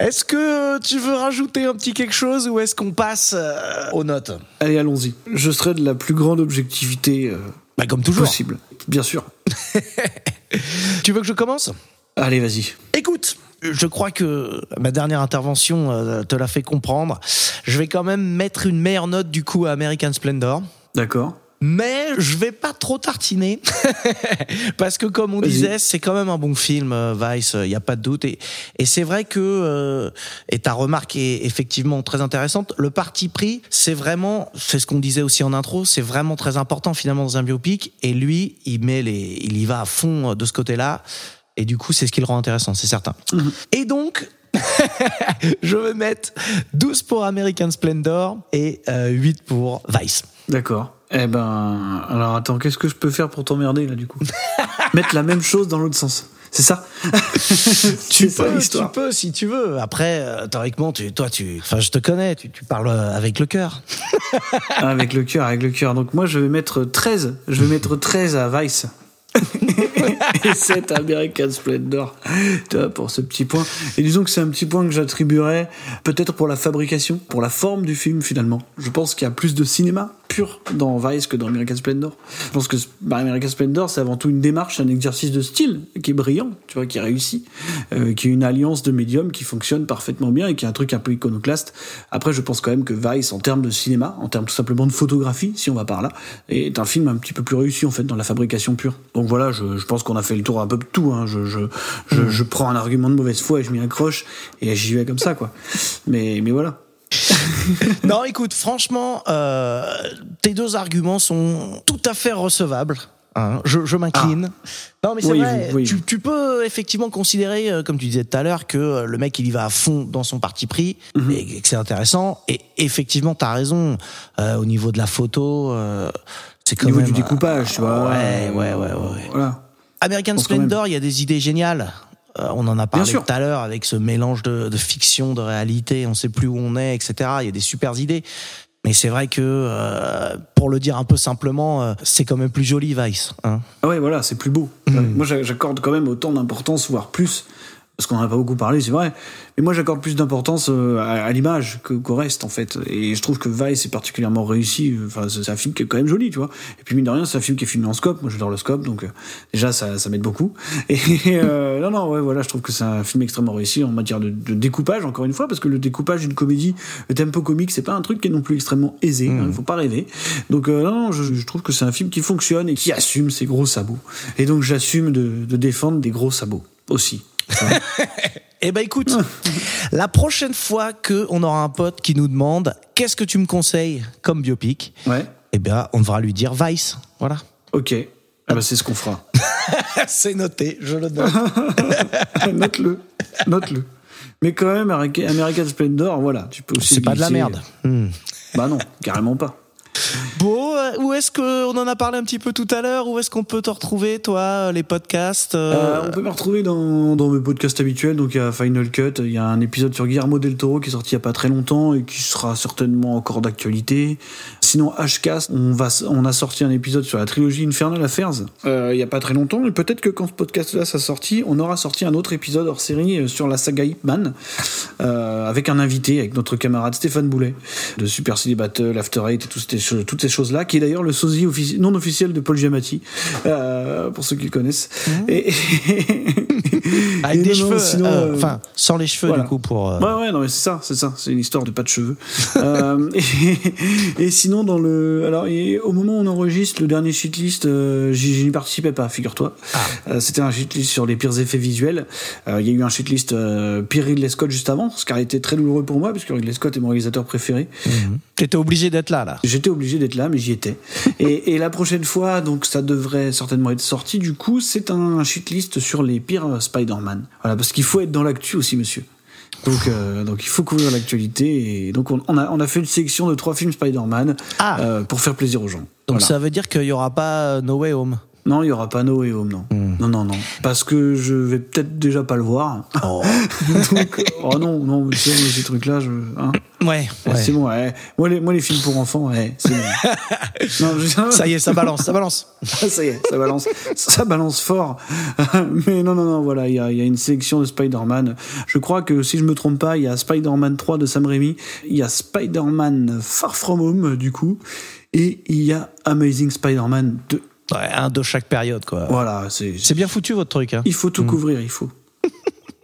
est-ce que tu veux rajouter un petit quelque chose ou est-ce qu'on passe euh, aux notes?
Allez, allons-y. Je serai de la plus grande objectivité euh,
Bah, comme toujours.
Possible, bien sûr.
Tu veux que je commence?
Allez, vas-y.
Écoute, je crois que ma dernière intervention euh, te l'a fait comprendre. Je vais quand même mettre une meilleure note du coup à American Splendor.
D'accord.
Mais je vais pas trop tartiner parce que comme on disait, c'est quand même un bon film euh, Vice, il y a pas de doute et, et c'est vrai que euh, et ta remarque est effectivement très intéressante. Le parti pris, c'est vraiment, c'est ce qu'on disait aussi en intro, c'est vraiment très important finalement dans un biopic et lui, il met les, il y va à fond euh, de ce côté-là et du coup, c'est ce qui le rend intéressant, c'est certain. Et donc. je vais mettre 12 pour American Splendor et euh, 8 pour Vice.
D'accord. Eh ben, alors attends, qu'est-ce que je peux faire pour t'emmerder là du coup? Mettre la même chose dans l'autre sens. C'est ça?
Tu
ça,
peux, tu
l'histoire.
peux si tu veux. Après, euh, théoriquement, tu, toi, tu, enfin, je te connais, tu, tu parles euh, avec le cœur.
Avec le cœur, avec le cœur. Donc moi, je vais mettre 13. Je vais mettre 13 à Vice. et 7 à American Splendor. Tu vois, pour ce petit point. Et disons que c'est un petit point que j'attribuerais peut-être pour la fabrication, pour la forme du film finalement. Je pense qu'il y a plus de cinéma pur dans Vice que dans American Splendor. Je pense que bah, American Splendor, c'est avant tout une démarche, un exercice de style qui est brillant, tu vois, qui réussit, euh, qui est une alliance de médiums qui fonctionne parfaitement bien et qui est un truc un peu iconoclaste. Après, je pense quand même que Vice, en termes de cinéma, en termes tout simplement de photographie, si on va par là, est un film un petit peu plus réussi en fait dans la fabrication pure. Donc voilà, je, je pense qu'on a fait le tour un peu de tout. Hein. Je, je, je, je prends un argument de mauvaise foi et je m'y accroche et j'y vais comme ça, quoi. Mais, mais voilà.
non, écoute, franchement, euh, tes deux arguments sont tout à fait recevables. hein. je je m'incline. Non, mais c'est
Oui,
vrai.
oui.
Tu, tu peux effectivement considérer, euh, comme tu disais tout à l'heure, que euh, le mec il y va à fond dans son parti pris
Mhm.
et que c'est intéressant. Et effectivement, t'as raison. euh, au niveau de la photo, c'est
Au
quand
niveau
même
du découpage, tu vois.
Ouais, ouais, ouais, ouais.
Voilà.
American. Splendor, il y a des idées géniales. Euh, on en a parlé tout à l'heure avec ce mélange de, de fiction, de réalité, on sait plus où on est, etc. Il y a des super idées. Mais c'est vrai que, euh, pour le dire un peu simplement, euh, c'est quand même plus joli, Vice. Hein
Ah ouais, voilà, c'est plus beau. Moi, j'a- j'accorde quand même autant d'importance, voire plus, parce qu'on n'en a pas beaucoup parlé, c'est vrai. Mais moi, j'accorde plus d'importance euh, à, à l'image que- qu'au reste, en fait. Et je trouve que Vice est particulièrement réussi. Enfin, c'est un film qui est quand même joli, tu vois. Et puis, mine de rien, c'est un film qui est filmé en scope. Moi, j'adore le scope, donc euh, déjà, ça, ça m'aide beaucoup. Et euh, non, non, ouais, voilà, je trouve que c'est un film extrêmement réussi en matière de, de découpage, encore une fois, parce que le découpage d'une comédie, le tempo comique, c'est pas un truc qui est non plus extrêmement aisé. Il faut pas rêver. Donc, euh, non, non, je, je trouve que c'est un film qui fonctionne et qui assume ses gros sabots. Et donc, j'assume de, de défendre des gros sabots aussi.
Eh ben écoute, la prochaine fois que on aura un pote qui nous demande qu'est-ce que tu me conseilles comme biopic,
Ouais.
eh ben on devra lui dire Vice. Voilà.
Ok. Ah bah, c'est ce qu'on fera.
c'est noté, je le note.
Note-le. Note-le. Mais quand même, America- American Splendor, voilà, tu peux aussi.
c'est pas de la merde. Hmm.
Bah non, carrément pas.
Bon, euh, où est-ce qu'on en a parlé un petit peu tout à l'heure? Où est-ce qu'on peut te retrouver, toi, les podcasts euh,
Euh, on peut me retrouver dans, mes podcasts habituels. Donc, il y a Final Cut. Il y a un épisode sur Guillermo del Toro qui est sorti il y a pas très longtemps et qui sera certainement encore d'actualité. Sinon, HCast, on, on a sorti un épisode sur la trilogie Infernal Affairs euh, il y a pas très longtemps. Et peut-être que quand ce podcast-là sera sorti, on aura sorti un autre épisode hors série euh, sur la saga Ip Man euh, avec un invité, avec notre camarade Stéphane Boulet de Super City Battle, After Eight et toutes ces, toutes ces choses-là, qui est d'ailleurs le sosie offici- non officiel de Paul Giamatti, euh, pour ceux qui le connaissent. Et,
Avec
et
des
non, non,
cheveux,
sinon,
euh,
euh,
enfin, sans les cheveux,
voilà.
du coup, pour...
Ouais, ouais, non, mais c'est ça, c'est ça, c'est une histoire de pas de cheveux. et, et sinon, dans le, alors, et au moment où on enregistre le dernier shitlist, j'y j'y participais pas, figure-toi. Euh, C'était un shitlist sur les pires effets visuels. Il y a eu un shitlist pire Ridley Scott juste avant, ce qui a été très douloureux pour moi, puisque Ridley Scott est mon réalisateur préféré.
T'étais obligé d'être là, là.
J'étais obligé d'être là, mais j'y étais. Et, et la prochaine fois, donc ça devrait certainement être sorti. Du coup, c'est un shitlist sur les pires euh, Spider-Man. Voilà, parce qu'il faut être dans l'actu aussi, monsieur. Donc, euh, donc il faut couvrir l'actualité. Et donc on, on a, on a fait une sélection de trois films Spider-Man
Ah.
euh, pour faire plaisir aux gens.
Donc
Voilà.
ça veut dire qu'il y aura pas euh, No Way Home.
Non, il y aura pas No Way Home, non. Parce que je vais peut-être déjà pas le voir.
Oh.
donc, oh non, non, tu sais, ces trucs-là, je. hein.
Ouais,
Ouais,
ouais.
C'est bon, ouais. Moi les, moi, les films pour enfants, ouais, c'est bon. non, je-
Ça y est, ça balance, ça balance.
Ah, ça y est, ça balance, ça balance fort. Mais non, non, non, voilà, il y a, il y a une sélection de Spider-Man. Je crois que si je me trompe pas, il y a Spider-Man 3 de Sam Raimi, il y a Spider-Man Far From Home, du coup, et il y a Amazing Spider-Man 2.
Ouais, un de chaque période, quoi.
Voilà, c'est
C'est bien foutu votre truc. Hein.
Il faut tout couvrir, il faut.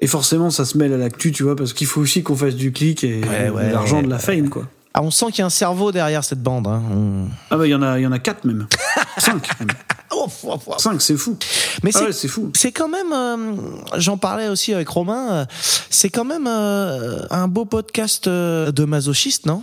et forcément, ça se mêle à l'actu, tu vois, parce qu'il faut aussi qu'on fasse du clic et
Ouais, ouais,
de l'argent,
ouais,
de la fame, quoi.
Ah, on sent qu'il y a un cerveau derrière cette bande. Hein. On-
Ah bah il y en a, il y en a quatre même, cinq. Même.
Oh, oh, oh.
Cinq, c'est fou.
Mais
Ah
c'est
ouais, fou.
c'est quand même, euh, j'en parlais aussi avec Romain, euh, c'est quand même euh, un beau podcast euh, de masochiste, non?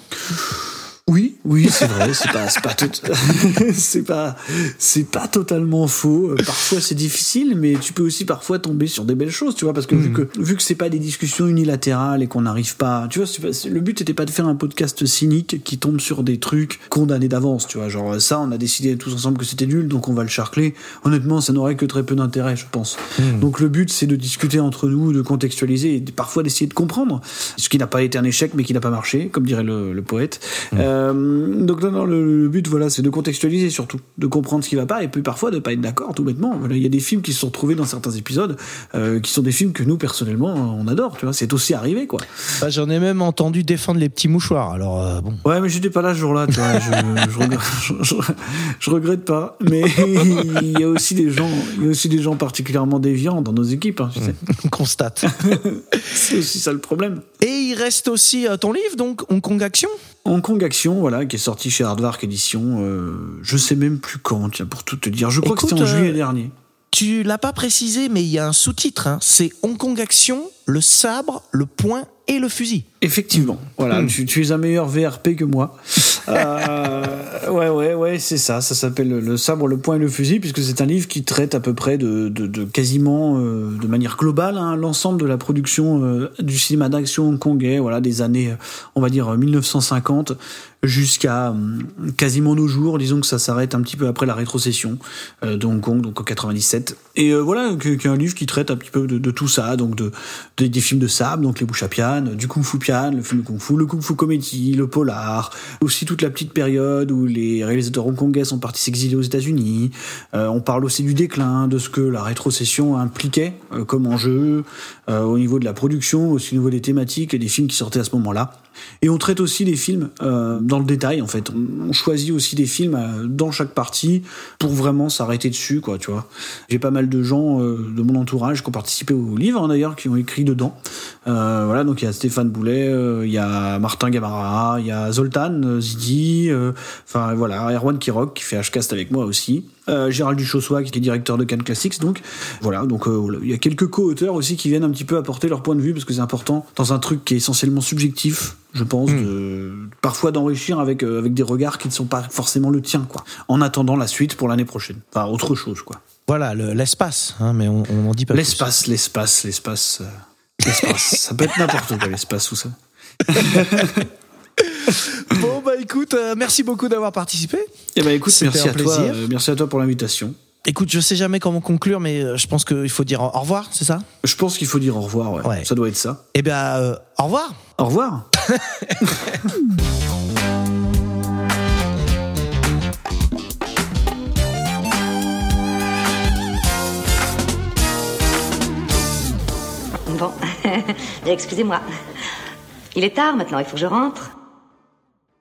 Oui, oui, c'est vrai. C'est pas, c'est pas tout, c'est pas, c'est pas totalement faux. Parfois, c'est difficile, mais tu peux aussi parfois tomber sur des belles choses, tu vois, parce que vu que vu que c'est pas des discussions unilatérales et qu'on n'arrive pas, tu vois, pas- le but n'était pas de faire un podcast cynique qui tombe sur des trucs condamnés d'avance, tu vois. Genre ça, on a décidé tous ensemble que c'était nul, donc on va le charcler. Honnêtement, ça n'aurait que très peu d'intérêt, je pense. Donc le but, c'est de discuter entre nous, de contextualiser et parfois d'essayer de comprendre, ce qui n'a pas été un échec, mais qui n'a pas marché, comme dirait le, le poète. Euh, donc non, non, le, le but, voilà, c'est de contextualiser surtout, de comprendre ce qui va pas, et puis parfois de pas être d'accord, tout bêtement. Voilà, il y a des films qui se sont retrouvés dans certains épisodes, euh, qui sont des films que nous personnellement, on adore, tu vois. C'est aussi arrivé, quoi.
Bah, J'en ai même entendu défendre les petits mouchoirs. Alors euh, bon.
Ouais, mais j'étais pas là ce jour-là, tu vois. Je, je, regrette, je, je- je regrette pas. Mais il y a aussi des gens, il y a aussi des gens particulièrement déviants dans nos équipes, hein, tu sais.
On constate.
C'est aussi ça le problème.
Et il reste aussi euh, ton livre, donc Hong Kong Action?
Hong Kong Action, voilà, qui est sorti chez Hardvark Édition, euh, je sais même plus quand, tiens, pour tout te dire. Je crois
Écoute,
que c'était en
euh,
juillet dernier.
Tu l'as pas précisé, mais il y a un sous-titre. hein. C'est Hong Kong Action, le sabre, le poing et le fusil.
Effectivement, voilà, tu, tu es un meilleur VRP que moi. Euh, ouais, ouais, ouais, c'est ça. Ça s'appelle Le sabre, le poing et le fusil, puisque c'est un livre qui traite à peu près de, de, de quasiment euh, de manière globale hein, l'ensemble de la production euh, du cinéma d'action hongkongais, voilà, des années, euh, on va dire 1950 jusqu'à hum, quasiment nos jours. Disons que ça s'arrête un petit peu après la rétrocession euh, de Hong Kong, donc en 97. Et euh, voilà, qui qui est un livre qui traite un petit peu de, de tout ça, donc de, de- des films de sable, donc les bouches à du kung fu pian, le film de kung fu, le kung fu comédie, le polar, aussi toute la petite période où les réalisateurs hongkongais sont partis s'exiler aux États-Unis. Euh, on parle aussi du déclin, de ce que la rétrocession impliquait euh, comme enjeu euh, au niveau de la production, aussi au niveau des thématiques et des films qui sortaient à ce moment-là. Et on traite aussi les films euh, dans le détail, en fait. On, choisit aussi des films euh, dans chaque partie pour vraiment s'arrêter dessus, quoi, tu vois. J'ai pas mal de gens euh, de mon entourage qui ont participé au livre, hein, d'ailleurs, qui ont écrit dedans. Euh, voilà, donc il y a Stéphane Boulet, euh, il y a Martin Gamara, il y a Zoltan euh, Zidi, enfin voilà, Erwan Kirok qui fait Hcast avec moi aussi. Euh, Gérald Duchossois qui est directeur de Cannes Classics donc voilà donc euh, il y a quelques co-auteurs aussi qui viennent un petit peu apporter leur point de vue parce que c'est important dans un truc qui est essentiellement subjectif je pense de, parfois d'enrichir avec euh, avec des regards qui ne sont pas forcément le tien quoi. En attendant la suite pour l'année prochaine. Enfin autre chose quoi.
Voilà, le- l'espace, hein, mais on on en dit pas
l'espace l'espace l'espace l'espace. Ça peut être n'importe quoi l'espace ou ça
Bon, bah écoute, euh, merci beaucoup d'avoir participé.
eh ben écoute
C'était
merci
un
à toi
plaisir.
euh, merci à toi pour l'invitation
Écoute, je sais jamais comment conclure, mais euh, je pense qu'il faut dire au au revoir, c'est ça?
Je pense qu'il faut dire au revoir ouais.
Ouais.
ça doit être ça
Eh bien, euh, au revoir
au revoir
Bon, excusez-moi. Il est tard maintenant, il faut que je rentre.